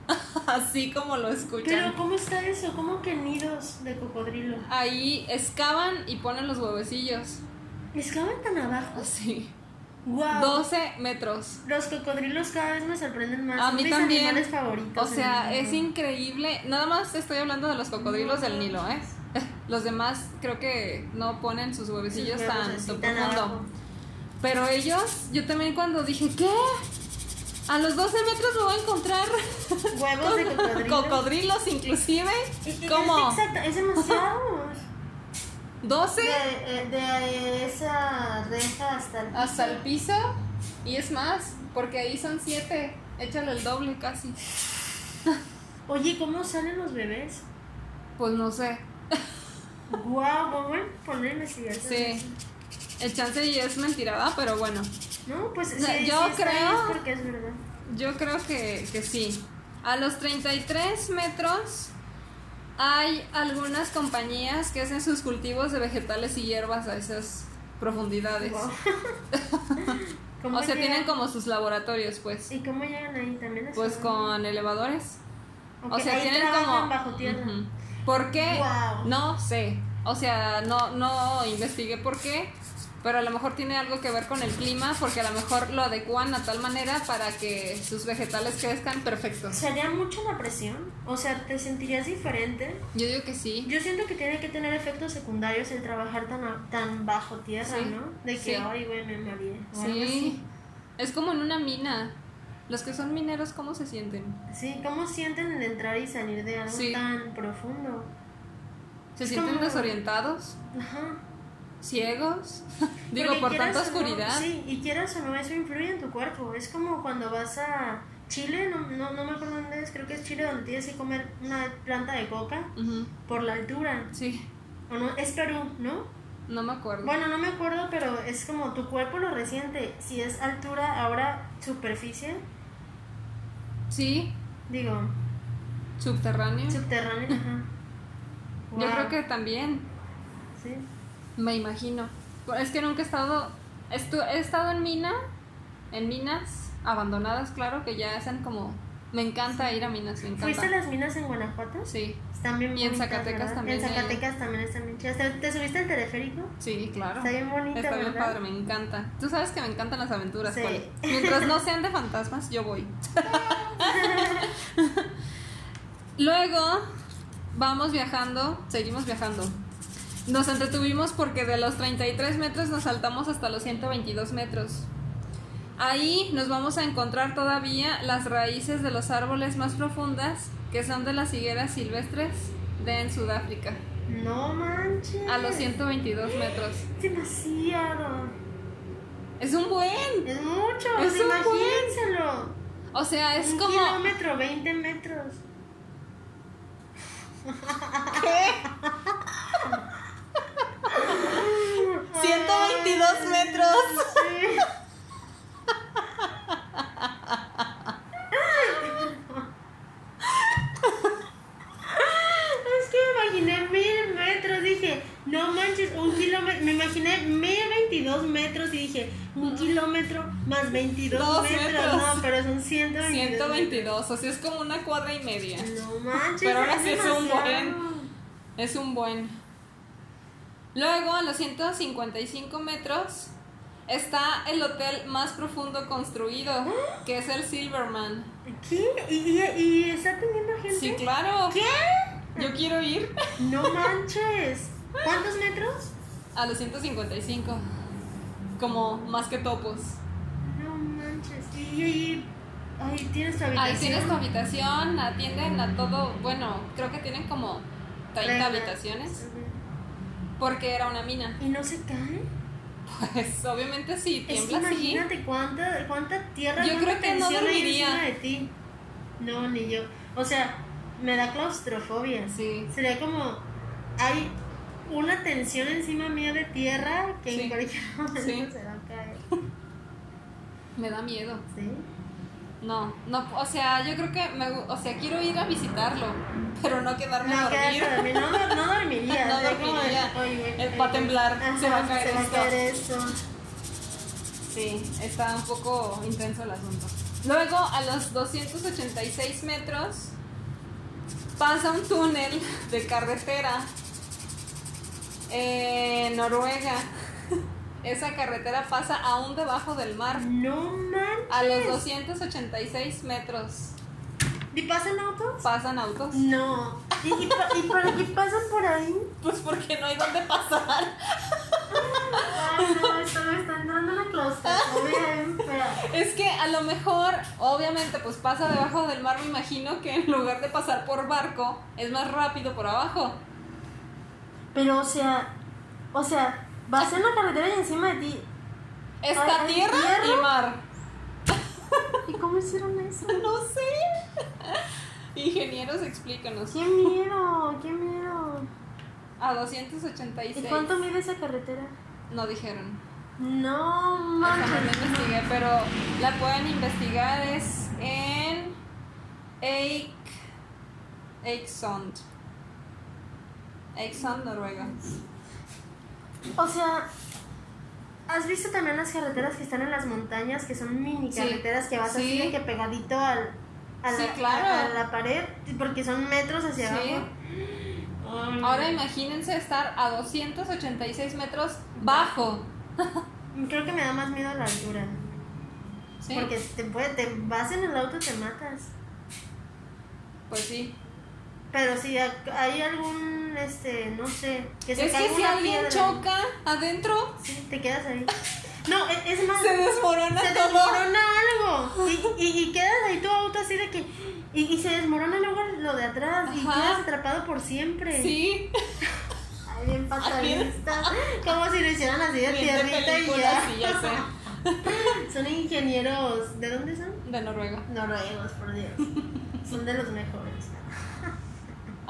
Así como lo Pero, escuchan. ¿cómo está eso? ¿Cómo que nidos de cocodrilo? Ahí excavan y ponen los huevecillos. ¿Excavan tan abajo? Así. ¡Wow! 12 metros. Los cocodrilos cada vez me sorprenden más. A Son mí mis también. animales favoritos. O sea, es increíble. Nada más estoy hablando de los cocodrilos del Nilo, ¿eh? Los demás creo que no ponen sus huevecillos Sus tan, profundo. Pero ellos, yo también cuando dije, ¿qué? A los 12 metros me voy a encontrar Huevos de cocodrilo. cocodrilos inclusive. Y- ¿Cómo? Es exacto, es demasiado. ¿12 De, eh, de esa reja hasta el piso. hasta el piso? Y es más, porque ahí son 7. Échale el doble casi. Oye, ¿cómo salen los bebés? Pues no sé. Guau, a poner investigar. sobre Sí. El chance y es mentirada, pero bueno. No, pues sí yo creo- es porque es verdad. Yo creo que, que sí. A los 33 metros hay algunas compañías que hacen sus cultivos de vegetales y hierbas a esas profundidades. Guau. ¿Cómo O sea, llegan? tienen como sus laboratorios, pues. ¿Y cómo llegan ahí también? es Pues con elevadores. O sea, ahí tienen como... bajo tierra. Ujú. ¿Por qué? No sé. O sea, no, no investigué por qué. Pero a lo mejor tiene algo que ver con el clima, porque a lo mejor lo adecuan a tal manera para que sus vegetales crezcan perfectos. ¿Sería mucho la presión? O sea, ¿te sentirías diferente? Yo digo que sí. Yo siento que tiene que tener efectos secundarios el trabajar tan, a- tan bajo tierra, Sí, ¿no? De que, sí. ay, güey, me mareé. Sí. Es como en una mina. Los que son mineros, ¿cómo se sienten? Sí, ¿cómo sienten el entrar y salir de algo Sí. tan profundo? ¿Se Es sienten como- desorientados? Ajá. ¿Ciegos? Digo, Porque por tanta no- oscuridad. sí, y quieras o no, eso influye en tu cuerpo. Es como cuando vas a Chile, no, no, no me acuerdo dónde es, creo que es Chile, donde tienes que comer una planta de coca por la altura. Sí, ¿O no? Es Perú, ¿no? no me acuerdo. Bueno, no me acuerdo, pero es como tu cuerpo lo resiente. Si es altura, ahora superficie, Sí, digo, subterráneo. subterráneo, ajá. Yo creo que también, Sí. Me imagino. Es que nunca he estado, he estado en mina, en minas abandonadas, claro, que ya hacen como, me encanta ir a minas, me ¿Fuiste a encanta. las minas en Guanajuato? Sí, Están bien Y en Zacatecas ¿verdad? también En. Zacatecas también están bien chidas. ¿Te, te subiste al teleférico? sí, claro. Está bien bonita, Está bien ¿verdad? padre, me encanta. Tú sabes que me encantan las aventuras, Sí. Mientras no sean de fantasmas, yo voy. Luego vamos viajando, seguimos viajando. Nos entretuvimos porque de los 33 metros nos saltamos hasta los 122 metros. Ahí nos vamos a encontrar todavía las raíces de los árboles más profundas, que son de las higueras silvestres de en Sudáfrica, No manches. a los 122 metros. Demasiado. Es un buen. Es mucho. Es un buen. imagínenselo. O sea, es un como... kilómetro, 20 metros. ¿Qué? 122 metros. Sí. Es que me imaginé mil metros, dije, no manches, un kilómetro, me imaginé mil veintidós metros y dije, un kilómetro más 22 Dos metros, metros. no, pero son 122. 122, o sea, es como una cuadra y media. No manches, Pero ahora sí es un buen. Es un buen. Luego, a los 155 metros, está el hotel más profundo construido, que es el Silverman. ¿Qué? ¿Y, y, y está teniendo gente? Sí, claro. ¿Qué? Yo quiero ir No manches. ¿Cuántos metros? a los 155. Como más que topos. No manches. Y ahí, ahí tienes tu habitación. Ahí tienes tu habitación, atienden a todo. Bueno, creo que tienen como 30 Regla. habitaciones. Porque era una mina. ¿Y no se cae? Pues obviamente sí, Es que tiembla sí. imagínate cuánta, cuánta tierra, Yo cuánta creo que no dormiría. encima de ti. No, ni yo. O sea, me da claustrofobia. Sí. Sería como, hay una tensión encima mía de tierra que Sí. en cualquier momento Sí. se va a caer. Me da miedo. ¿Sí? No, no, o sea, yo creo que me, o sea, quiero ir a visitarlo, pero no quedarme a No, dormir. a dormir. No, no, dormiría. No dormiría. "Oye, güey, Eh, va a temblar, se va a caer se va a esto". caer esto. Sí, está un poco intenso el asunto. Luego, a los 286 metros, pasa un túnel de carretera en Noruega. Esa carretera pasa aún debajo del mar, No manches. a los 286 metros. ¿Y pasan autos? ¿Pasan autos? No. ¿Y, y, pa- y para qué pasan por ahí? Pues porque no hay dónde pasar. Ay, no, esto me está entrando una claustrofobia. Es que a lo mejor, obviamente, pues pasa debajo del mar. Me imagino que en lugar de pasar por barco, es más rápido por abajo. Pero, o sea, o sea, vas en la carretera y encima de ti. Está Ay, ¿hay tierra, tierra? y mar. ¿Y cómo hicieron eso? No sé. Ingenieros, explícanos. ¡Qué miedo! ¡Qué miedo! A 286. ¿Y cuánto mide esa carretera? No dijeron. No no manches. la investigué, pero la pueden investigar. Es en Eik, Eiksund. Eiksund, Noruega. O sea, ¿has visto también las carreteras que están en las montañas, que son mini Sí. carreteras que vas así Sí. de que pegadito al, a, Sí, la, claro. a, a la pared? Porque son metros hacia Sí. abajo. Ahora imagínense estar a 286 metros bajo. Creo que me da más miedo la altura. ¿Sí? Porque te, puede, te vas en el auto te matas. Pues sí. Pero si ha- hay algún, este, no sé, que se Es que caiga si una alguien piedra, choca adentro, sí, te quedas ahí. No, es, es más, se desmorona se todo. desmorona algo. Y, y, y quedas ahí tu auto así de que. Y, y se desmorona luego lo de atrás. Y Ajá. quedas atrapado por siempre. Sí, Ay, bien patadista. Como si lo hicieran así de bien de tierrita y película, ya. sí, ya sé. Son ingenieros. ¿De dónde son? De Noruega. Noruegos, por Dios. Son de los mejores.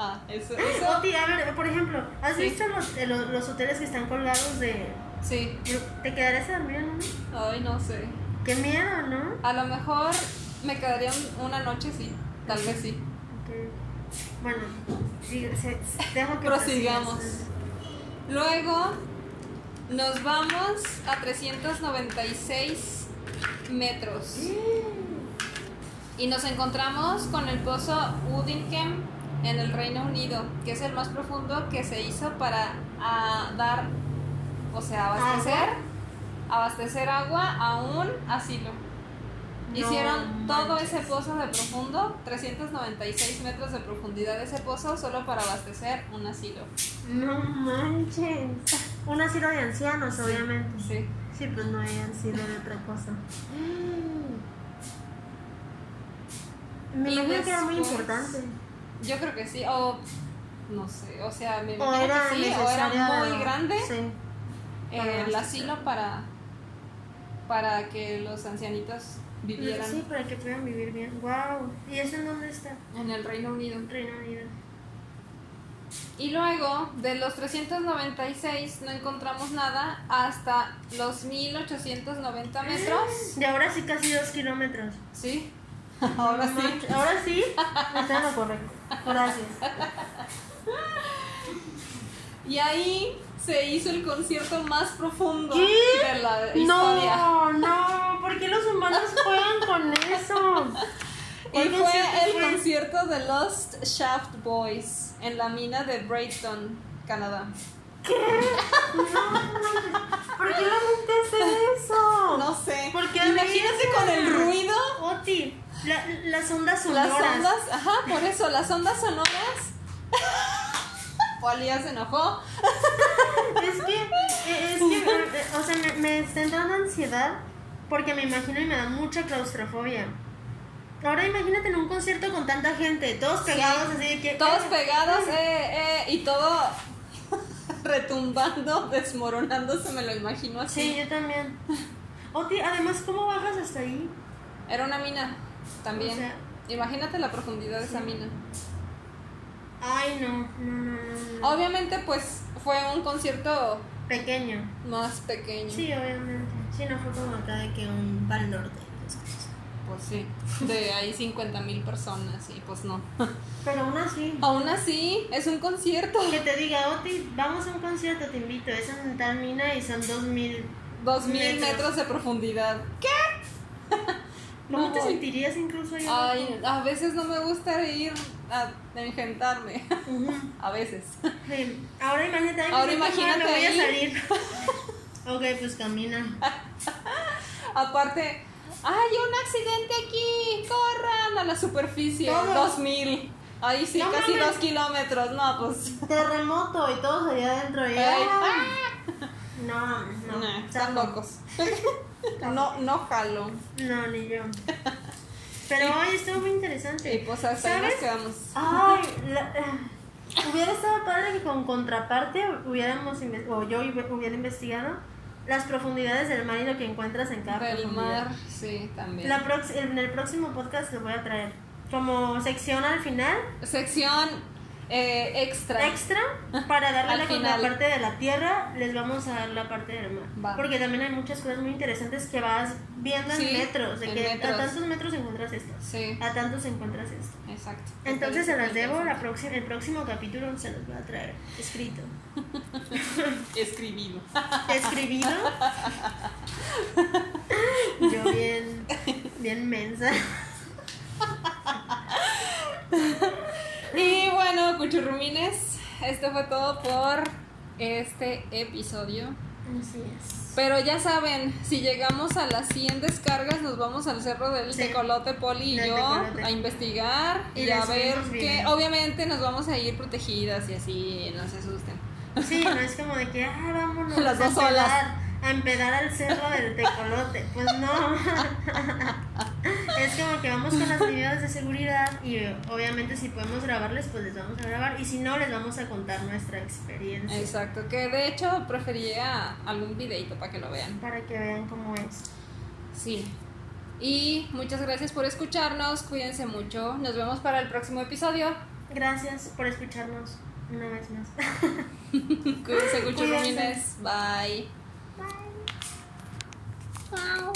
Ah, eso, eso. Oti, a ver, por ejemplo, ¿has Sí. visto los, eh, los, los hoteles que están colgados de. Sí. ¿Te quedarías a dormir en uno? Ay, no sé. Qué miedo, ¿no? A lo mejor me quedaría un- una noche, sí. Tal vez sí. Ok. Bueno, sigue- se- dejo que Prosigamos. prosigas. Luego nos vamos a 396 metros. Y nos encontramos con el pozo Udinkem en el Reino Unido, que es el más profundo que se hizo para ah, dar, o sea, abastecer, ¿Agua? abastecer agua a un asilo. No Hicieron todo ese pozo de profundo, 396 metros de profundidad de ese pozo, solo para abastecer un asilo. No manches. Un asilo de ancianos, obviamente. Sí. Sí, pues no hay asilo de otra cosa. Me Y imagino que era muy después- importante. Yo creo que sí, o no sé, o sea, me imagino era que sí, o era muy grande Sí. eh, el asilo para, para que los ancianitos vivieran Sí, para que puedan vivir bien. Wow. ¿Y eso en dónde está? en el Reino Unido. Reino Unido. Y luego, de los 396 no encontramos nada hasta los 1890 metros. De ahora sí casi dos kilómetros. ¿Sí? Ahora sí. Ahora sí. Está en lo correcto. Gracias. Y ahí se hizo el concierto más profundo ¿Qué? de la historia. No, no. ¿Por qué los humanos juegan con eso? Y ¿Cuál fue el fue? concierto de Lost Shaft Boys en la mina de Brayton, Canadá. ¿Qué? No. ¿Por qué la gente hace eso? No sé. ¿Por qué Imagínate con el ruido. Oti, la- las ondas sonoras. Las ondas, ajá, por eso, las ondas sonoras. Poli ya se enojó. Es que, eh, es que, eh, o sea, me, me está entrando ansiedad porque me imagino y me da mucha claustrofobia. Ahora imagínate en un concierto con tanta gente, todos pegados así de que... Todos eh, pegados, eh, eh, y todo retumbando, desmoronándose, me lo imagino así. Sí, yo también. Oti, además, ¿cómo bajas hasta ahí? Era una mina también. O sea- Imagínate la profundidad de esa mina. Ay, no, no, no, no. Obviamente, pues fue un concierto Pequeño. más pequeño. Sí, obviamente. Sí, no fue como acá de que un pal norte. Pues sí, de ahí 50 mil personas y pues no. Pero aún así. Aún así, es un concierto. Que te diga, Oti, vamos a un concierto, te invito. Es en tal mina y son dos mil. Dos mil Metros. metros de profundidad. ¿Cómo No. te sentirías incluso ahí Ay, a veces no me gusta ir a engentarme. A veces. Sí. Ahora imagínate, Ahora imagínate me voy a salir. ok, pues camina. Aparte, ¡ay, un accidente aquí! ¡Corran a la superficie! Dos mil. Ahí sí, No casi mames. dos kilómetros. No, pues. Terremoto y todos allá adentro. y- Ay, ¡ah! No, no. están locos. No, no jalo. No, ni yo. Pero hoy estuvo muy interesante. Y pues hasta ahí nos ¿Sabes? quedamos. Ay, la- eh, hubiera estado padre que con contraparte hubiéramos o yo hubiera investigado las profundidades del mar y lo que encuentras en cada Del profundidad. mar, sí, también. La en el próximo podcast lo voy a traer como sección al final Sección eh, extra. extra para darle la contraparte de la tierra les vamos a dar la parte del mar Va. porque también hay muchas cosas muy interesantes que vas viendo Sí, en metros de en que metros. a tantos metros encuentras esto Sí, a tantos encuentras esto exacto. Entonces se las debo, la próxima, el próximo capítulo se los voy a traer escrito. Escribido. Escribido. Yo bien, bien mensa. Y bueno, cuchurrumines, esto fue todo por este episodio. Así es. Pero ya saben, si llegamos a las 100 descargas, nos vamos al cerro del Sí. Tecolote, Poli y Del yo, Tecolote. a investigar y, Y a ver que obviamente nos vamos a ir protegidas y así, no se asusten. Sí, no es como de que, ah, vámonos Las dos. A empedar al cerro del tecolote. Pues no. es como que vamos con las medidas de seguridad y obviamente si podemos grabarles, pues les vamos a grabar. Y si no, les vamos a contar nuestra experiencia. Exacto, que de hecho preferiría algún videito para que lo vean. Para que vean cómo es. Sí. Y muchas gracias por escucharnos, cuídense mucho, nos vemos para el próximo episodio. Gracias por escucharnos una vez más. Cuídense, Cuídense. cuchurrumines. Bye. Tchau.